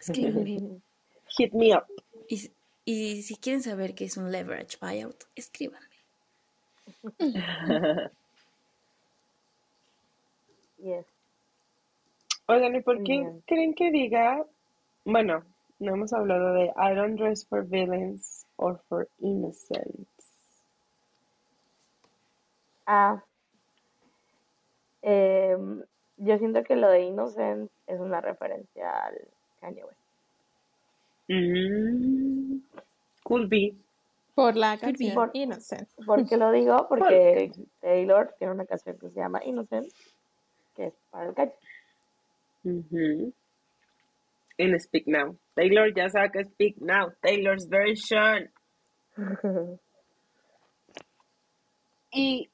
escríbanme. Hit me up. Y, y si quieren saber qué es un leverage buyout, escríbanme. Yes. Oigan, ¿y por qué Bien. creen que diga? Bueno, no hemos hablado de I don't dress for villains or for innocents. Ah. em, yo siento que lo de Innocent es una referencia al Kanye West. Mm, could be. Por la canción Innocent. ¿Por qué lo digo? Porque Taylor tiene una canción que se llama Innocent, que es para el Kanye. En Speak Now. Taylor ya saca Speak Now. Taylor's version. Y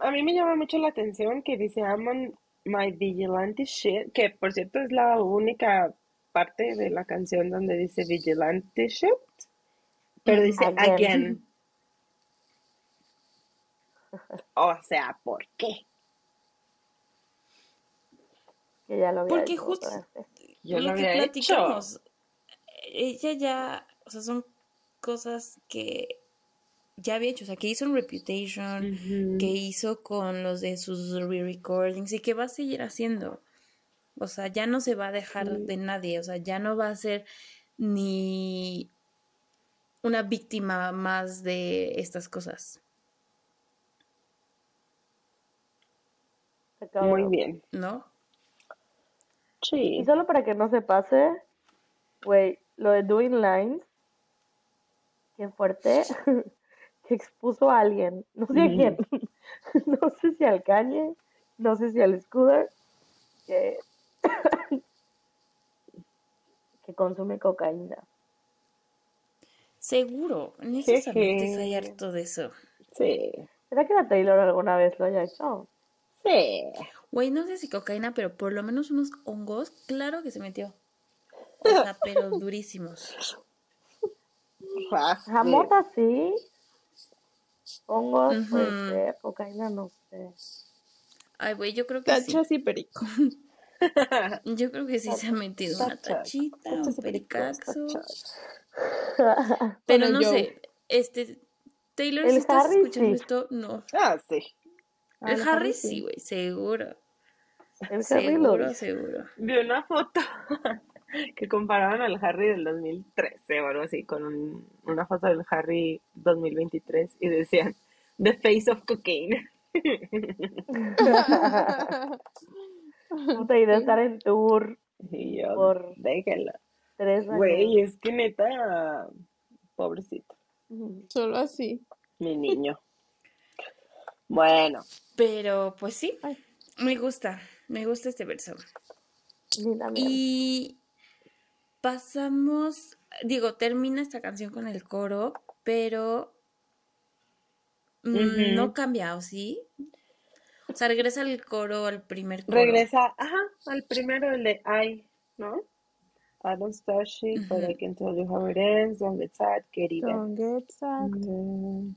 a mí me llama mucho la atención que dice I'm on my vigilante shit, que por cierto es la única parte de la canción donde dice vigilante shit, pero dice Again. again. O sea, ¿por qué? que ya lo había Porque hecho justo. Yo lo lo que hecho. platicamos, ella ya, o sea, son cosas que ya había hecho, o sea, que hizo en Reputation, que hizo con los de sus re-recordings y que va a seguir haciendo. O sea, ya no se va a dejar Sí. de nadie, o sea, ya no va a ser ni una víctima más de estas cosas. Muy bien. ¿no? Sí. Y solo para que no se pase, güey, lo de Doing Lines, qué fuerte, que expuso a alguien, no sé a quién, no sé si al Kanye, no sé si al Scooter, que, que consume cocaína. Seguro, hay Jeje. harto de eso. Sí. ¿Será que la Taylor alguna vez lo haya hecho? Sí. Güey, no sé si cocaína, pero por lo menos unos hongos, claro que se metió. O sea, pero durísimos. Fácil. Jamota sí, hongos Ujú. puede ser, cocaína no sé. Ay, güey, yo creo que sí. Tachas y perico. Yo creo que sí se ha metido una tachita, un pericazo. Pero Bueno, no yo- sé, este, Taylor, El si estás Harry, escuchando sí. esto, no. Ah, sí. Ah, El el Harry Harry sí, sí. güey, seguro. El Harry lo Seguro, seguro. Vi una foto que comparaban al Harry del 2013 o algo así con un- una foto del Harry 2023 y decían The face of cocaine. Puta idea estar en tour Y yo, Por- tres años. Güey, es que neta, pobrecito. Solo así. mi niño. Bueno, Pero, pues sí, Ay. me gusta, me gusta este verso. Y pasamos, digo, termina esta canción con el coro, pero mm, no cambia, ¿o sí? O sea, regresa el coro al primer coro. regresa, ajá, al primero, el de I, ¿no? I don't start shit, but I can tell you how it ends, don't get sad, get even. Don't get sad. Mm,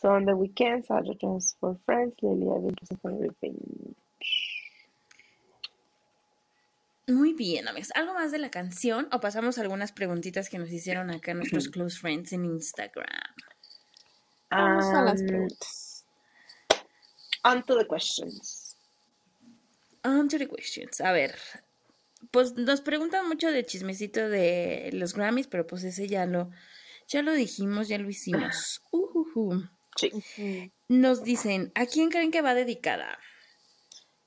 So on the weekends, I just for friends, Lily, I've been dressing for everything. Muy bien, amigos. ¿Algo más de la canción o pasamos a algunas preguntitas que nos hicieron acá nuestros close friends en Instagram? Vamos a las preguntas. On to the questions. On to the questions. A ver, pues nos preguntan mucho de chismecito de los Grammys, pero pues ese ya lo, ya lo dijimos, ya lo hicimos. Ujujú. Sí. Ujú. Nos dicen, ¿a quién creen que va dedicada?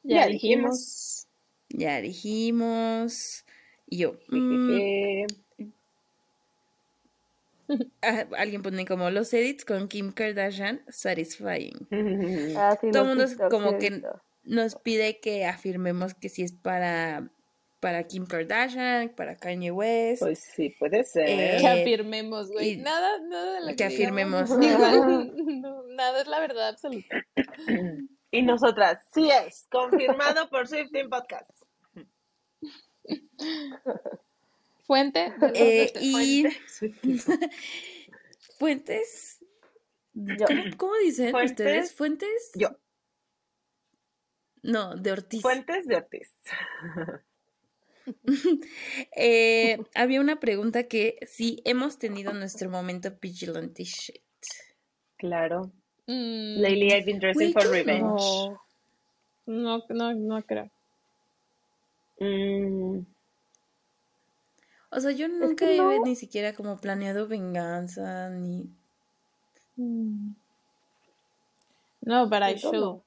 Ya dijimos. Ya dijimos. Y yo, mm, Eh, ah, alguien pone como los edits con Kim Kardashian, satisfying. Ah, sí, Todo el mundo como que visto. nos pide que afirmemos que si es para, para Kim Kardashian, para Kanye West. pues sí, puede ser. Eh, Que afirmemos, güey. Nada, nada de lo que que, afirmemos. igual, no, nada es la verdad absoluta. Y nosotras, sí es, confirmado por Swifting Podcast. Fuente de Eh, y fuentes. ¿Cómo, cómo dicen Fuentes. ustedes? ¿Fuentes? Yo. No, de Ortiz. Fuentes de Ortiz. Eh, había una pregunta que si hemos tenido nuestro momento vigilante shit. Claro. Mm, Lately I've been dressing Wait, for revenge. no. No, no, no creo. Mm, O sea, yo nunca que he no. ni siquiera como planeado venganza, ni... Mm. No, but I should.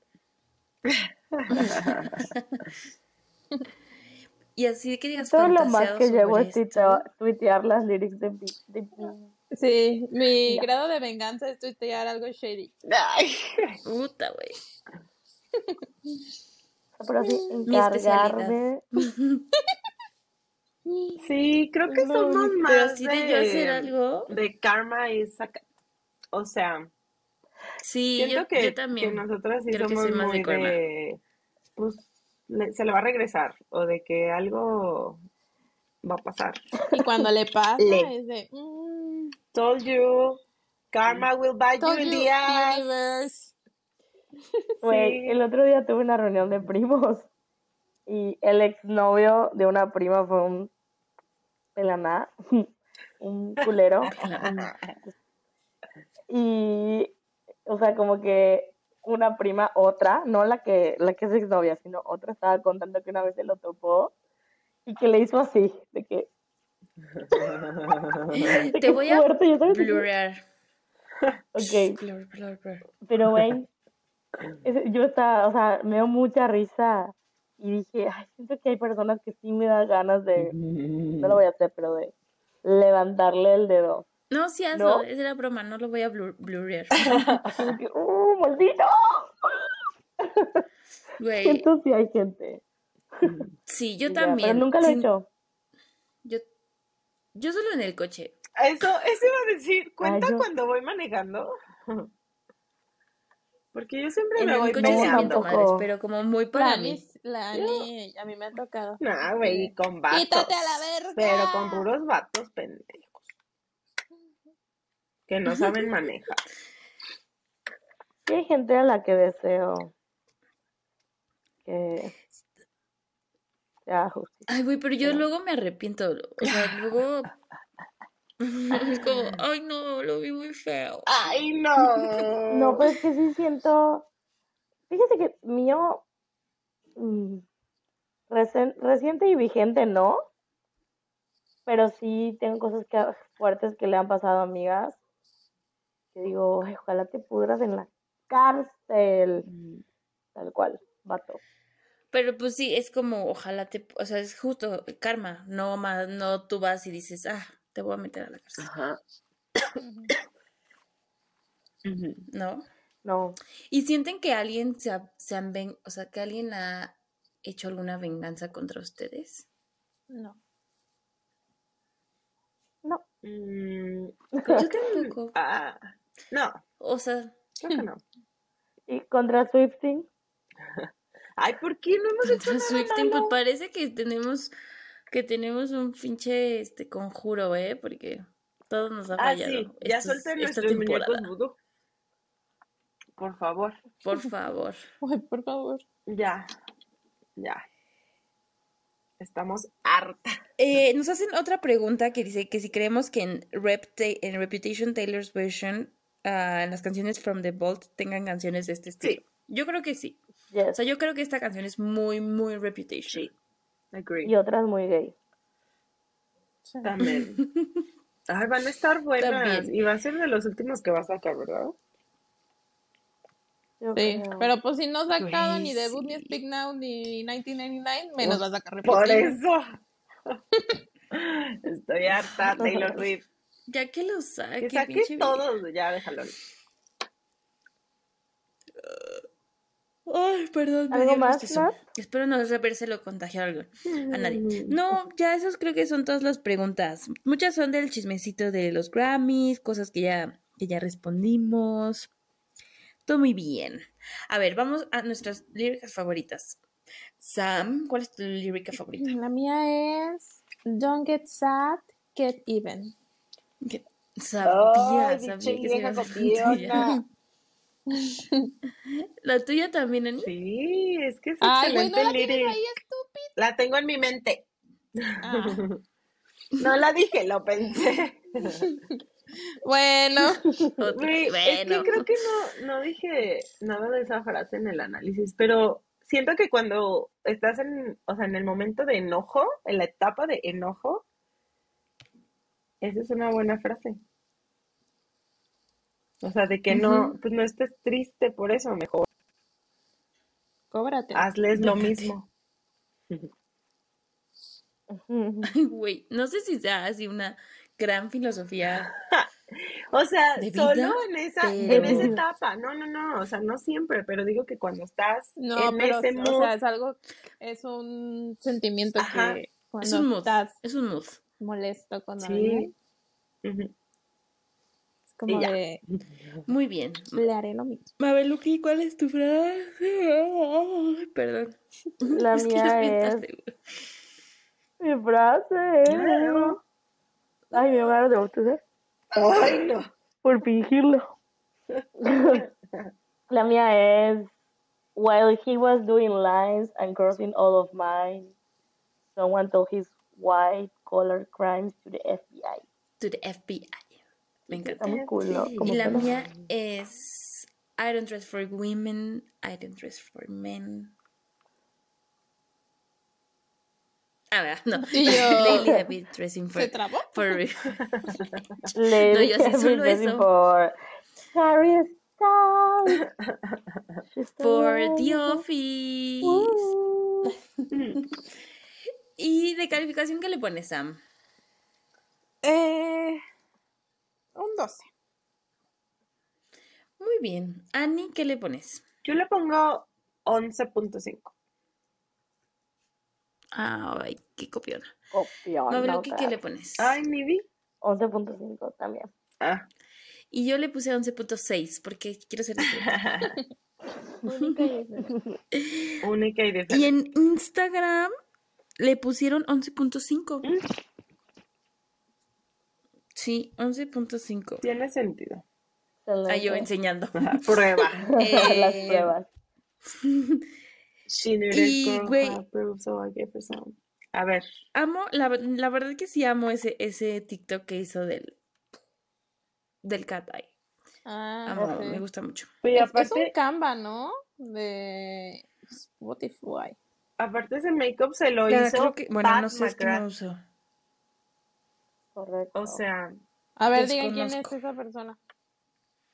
Y así que digas Todo lo más que llevo es tuitear las lyrics de, de Sí, mi grado de venganza es tuitear algo shady. ay. Puta, güey. Pero sí, encargarme. Sí, creo que No, somos Pero más así de yo hacer algo... de karma y saca. O sea, Sí, siento yo, que, yo también. que nosotras sí Creo que somos más de muy karma. de, pues, le- se le va a regresar o de que algo va a pasar. Y cuando le pasa Le. es de... mm, Told you, karma will bite told you in the ass. universe. Güey, Sí. el otro día tuve una reunión de primos y el exnovio de una prima fue un pelaná, un culero. Y, o sea, como que una prima, otra, no la que, la que es exnovia, sino otra estaba contando que una vez se lo topó y que le hizo así, de que, de Te que voy a fuerte, blurrear. Ok, Blur, blur, blur. pero güey, yo estaba, o sea, me dio mucha risa y dije, ay, siento que hay personas que sí me dan ganas de, no lo voy a hacer, pero de levantarle el dedo. No, sí hazlo, ¿No? es la broma, no lo voy a blur- blurrear. ¡uh, maldito! Güey, Siento si hay gente. sí, yo también. Pero nunca lo he hecho. Yo, yo solo en el coche. Eso, eso iba a decir, ¿cuenta yo- cuando voy manejando? Porque yo siempre En me voy coche sí peleando. madres, pero como muy para mí. la Ani, a mí me ha tocado. Nah, güey, con vatos. ¡Quítate a la verga! Pero con puros vatos pendejos. Que no saben manejar. Sí hay gente a la que deseo que sea justicia. Ay, güey, pero yo luego me arrepiento. O sea, luego. Es como, ay, no, lo vi muy feo. ¡Ay, no! No, pues que sí siento. Fíjese que mío. mm, recen- reciente y vigente no. Pero sí tengo cosas que, fuertes que le han pasado a amigas. Que digo, "Ay, ojalá te pudras en la cárcel. Tal cual, vato. Pero pues sí, es como, ojalá te. O sea, es justo karma. No, más, no tú vas y dices, ah, te voy a meter a la cárcel. Ajá. ¿No? No. ¿Y sienten que alguien se, ha- se han ven, o sea, que alguien ha hecho alguna venganza contra ustedes? No. No. Mm, Yo tampoco. ah, no, O sea, creo que no. Y contra Swifting. Ay, ¿por qué no hemos hecho contra nada Swifting, pues parece que tenemos, que tenemos un pinche este conjuro, ¿eh? Porque todo nos ha Ah, fallado. sí, ya estos- suelten nuestros muñecos vudú. Por favor, Por favor. Ay, por favor. ya, ya. Estamos hartas. Eh, nos hacen otra pregunta que dice que si creemos que en, en Reputation Taylor's version, ah, en las canciones From the Vault tengan canciones de este estilo. Yo creo que sí. O Yes. sea, yo creo que esta canción es muy, muy Reputation. Sí. Agree. Y otras muy gay. Sí. También. Ay, van a estar buenas. También. Y va a ser de los últimos que va a sacar, ¿verdad? Yo Sí, creo. pero pues si no ha sacado ni Debut, ni. Speak Now, ni 1999, menos va a sacar Por eso. Estoy harta, Taylor Swift. Ya que lo saque, Que saque todos, ya déjalo. Ay, perdón. me ¿Algo dio más? Espero no habérselo contagiar algo a nadie. No, ya esos creo que son todas las preguntas. Muchas son del chismecito de los Grammys, cosas que ya, que ya respondimos. Todo muy bien. A ver, vamos a nuestras líricas favoritas. Sam, ¿cuál es tu lírica favorita? La mía es Don't get sad, get even. Sabía, Ay, sabía que se iba vieja a ser la tuya. copiona. ¿La tuya también, Ani? Sí, es que es Ay, excelente la tienes lyric. ahí, estúpido. La tengo en mi mente. Ah. No la dije, lo pensé. Bueno, Otra. Güey, Es Bueno. que creo que no, no dije nada de esa frase en el análisis, pero siento que cuando estás en, o sea, en el momento de enojo, en la etapa de enojo, esa es una buena frase. O sea, de que no, pues no estés triste por eso, mejor cóbrate. hazles lo mismo. Ay, güey, no sé si sea así una gran filosofía. O sea, solo vida, en esa, en esa etapa. No, no, no, o sea, no siempre, pero digo que cuando estás No, en pero, ese o mood, sea, es algo, es un sentimiento Ajá. que Es cuando un mood. estás Es un mood. molesto con Sí. alguien, es como Y ya. de, Muy bien. le haré lo mismo. Mabeluki, ¿cuál es tu frase? Perdón. La Es mía es. Mi frase es... Ay, me van de botella Ay, no. por fingirlo. La mía es... While he was doing lines and crossing all of mine, someone told his white-collar crimes to the FBI. To the FBI. Me encanta. Cool, ¿no? Como Y la mía es I don't dress for women, I don't dress for men. A ver, no. Y yo- Lately I've been dressing for, ¿Se trabó? for Lady yo sí, solo eso. for Harry Styles. For the office. ¿Y de calificación qué le pones, Sam? Eh, un 12. Muy bien. Annie, ¿qué le pones? Yo le pongo 11.5. Ay, qué copiona. Copión, Mabeluki, no, ¿qué le crack. pones? Ay, mi vi. 11.5 también. Ah. Y yo le puse 11.6 porque quiero ser. Única y Y diferente. en Instagram le pusieron 11.5. Sí, 11.5. Tiene sentido. Ah, yo enseñando. Ajá, Prueba. Las Eh, pruebas. She needed Y, güey. who approved, so I gave her some. A ver. Amo, la, la verdad que sí amo ese, ese TikTok que hizo del, del cat eye. Ah, Amo, me gusta mucho. Y Es, es un aparte, Canva, ¿no? De Spotify. aparte ese make-up se lo Ya, hizo creo que, bueno, Pat no sé, es que no McGrath. uso. Correcto. O sea, A ver, digan quién es esa persona.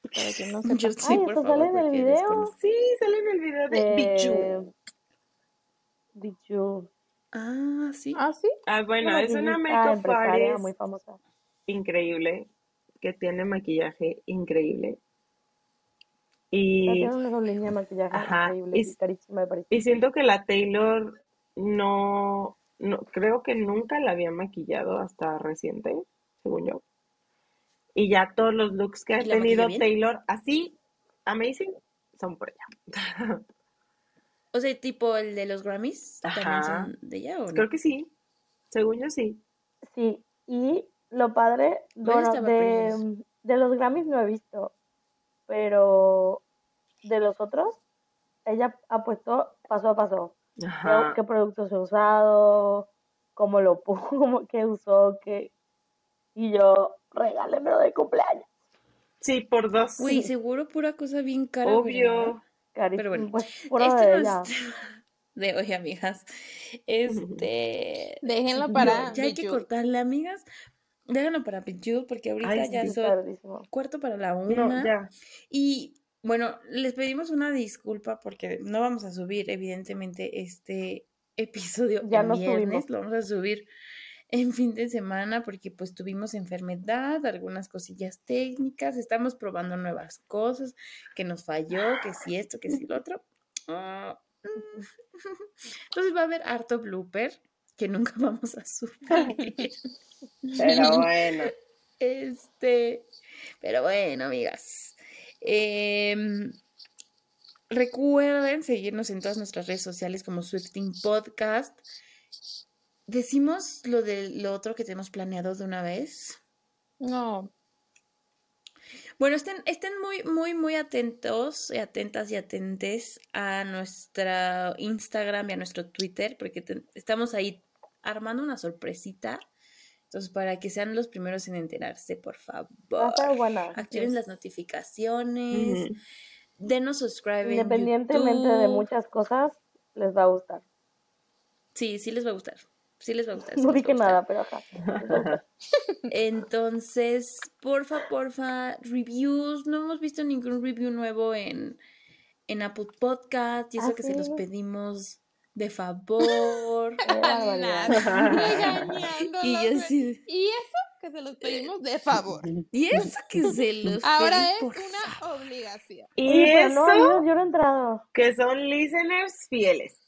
Para que no sepa. Yo sí, Ay, por ¿esto favor, sale en el video? sí, sale en el video de Bijou. Bijou. Ah, sí. Ah, sí. Ah, bueno, es una make-up empresaria artist muy famosa. increíble, que tiene maquillaje increíble. Y, Tiene una línea de maquillaje Ajá, increíble y- y carísima, me parece. y siento que la Taylor no, no, creo que nunca la había maquillado hasta reciente, según yo. Y ya todos los looks que ha ¿Y la maquilla tenido? Taylor, así, amazing, son por ella. O sea, tipo el de los Grammys, ¿también Ajá. son de ella o no? Creo que sí, según yo sí. Sí, y lo padre, bueno, de, de los Grammys no he visto, pero de los otros, ella ha puesto paso a paso. Qué- Ajá. qué productos he usado, cómo lo puso, cómo, qué usó, qué... Y yo, regálemelo de cumpleaños. Sí, por dos. Uy, seguro pura cosa bien cara. Obvio. Carísimo, Pero bueno, pues Este de no es de hoy, amigas. Este. Déjenlo no, para ya hay que cortarle, amigas. Déjenlo para Bijou, porque ahorita Ay, ya sí. son Tardísimo. cuarto para la No, una. ya. Y bueno, les pedimos una disculpa porque no vamos a subir, evidentemente, este episodio Ya no viernes. subimos. Lo vamos a subir en fin de semana porque pues tuvimos enfermedad, algunas cosillas técnicas, estamos probando nuevas cosas, que nos falló, que si esto, que si lo otro. Ah. Entonces va a haber harto blooper que nunca vamos a subir. Pero bueno. Este, pero bueno, amigas. Em, recuerden seguirnos en todas nuestras redes sociales como Swifting Podcast. Decimos lo de lo otro que tenemos planeado de una vez. No. Bueno, estén, estén muy, muy, muy atentos, y atentas y atentes a nuestra Instagram y a nuestro Twitter, porque te- estamos ahí armando una sorpresita. Entonces, para que sean los primeros en enterarse, por favor. Activen Yes. las notificaciones. Denos subscribe en Independientemente de muchas cosas, les va a gustar. Sí, sí les va a gustar. Sí les va a gustar. sí No dije nada, pero ajá. Entonces, porfa, porfa, reviews. No hemos visto ningún review nuevo en, en Apple Podcast y eso ¿Ah, que se los pedimos de favor. Y yo güey. sí. Y eso que se los pedimos de favor. Y eso que se los Ahora pedí es por una obligación. Y no, eso yo, no he entrado. que son listeners fieles.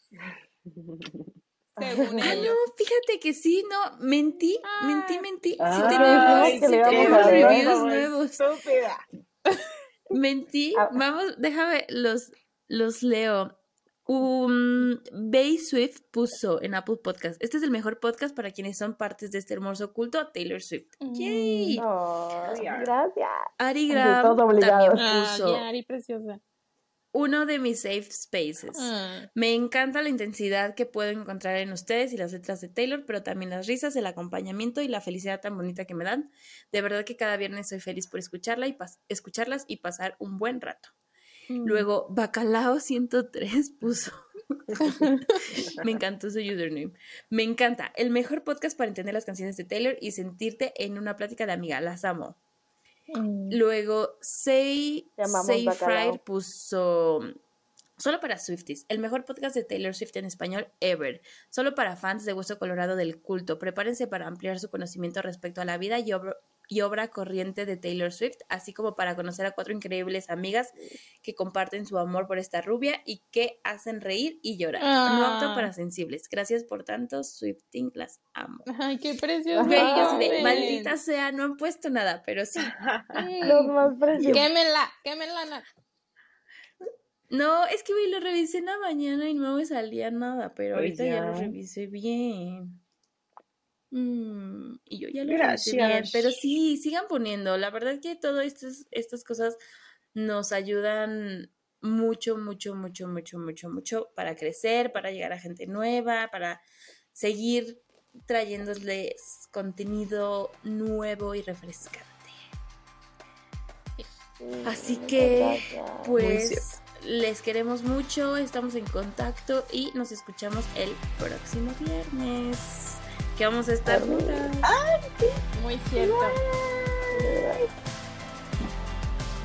Según Ah, ellos. no, fíjate que sí, no, mentí, Ah. mentí, mentí. Sí Ay, tenemos, que sí tenemos reviews nuevos. Estúpida. Mentí. Ah. Vamos, déjame, los, los leo. Um, Bay Swift puso en Apple Podcast. Este es el mejor podcast para quienes son partes de este hermoso culto Taylor Swift. Yay. No, We are. gracias. Ari Graham también Ah, puso Yari, preciosa. uno de mis safe spaces. Ah. Me encanta la intensidad que puedo encontrar en ustedes y las letras de Taylor, pero también las risas, el acompañamiento y la felicidad tan bonita que me dan. De verdad que cada viernes soy feliz por escucharla y pas- escucharlas y pasar un buen rato. Mm. Luego, Bacalao 103 puso. Me encantó su username. Me encanta. El mejor podcast para entender las canciones de Taylor y sentirte en una plática de amiga. Las amo. Mm. Luego, Say, Say. Fried puso. Solo para Swifties, el mejor podcast de Taylor Swift en español ever. Solo para fans de Hueso Colorado del culto. Prepárense para ampliar su conocimiento respecto a la vida y obra, y obra corriente de Taylor Swift, así como para conocer a cuatro increíbles amigas que comparten su amor por esta rubia y que hacen reír y llorar. No Ah. apto para sensibles. Gracias por tanto, Swifting, las amo. Ay, qué precioso. Así de, maldita sea, no han puesto nada, pero sí. Los más preciosos. Quémenla, quémenla. na- No, es que lo revisé en la mañana y no me salía nada, pero Pues ahorita ya. lo revisé bien. Mm, y yo ya lo revisé bien, Gracias. pero sí, sigan poniendo. La verdad que todas estas, estas cosas nos ayudan mucho, mucho, mucho, mucho, mucho, mucho para crecer, para llegar a gente nueva, para seguir trayéndoles contenido nuevo y refrescante. Así que, Gracias. Pues les queremos mucho, estamos en contacto y nos escuchamos el próximo viernes. Que vamos a estar juntas. Muy cierto.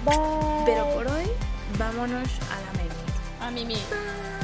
Bye. Pero por hoy, vámonos a la mente. A. Bye.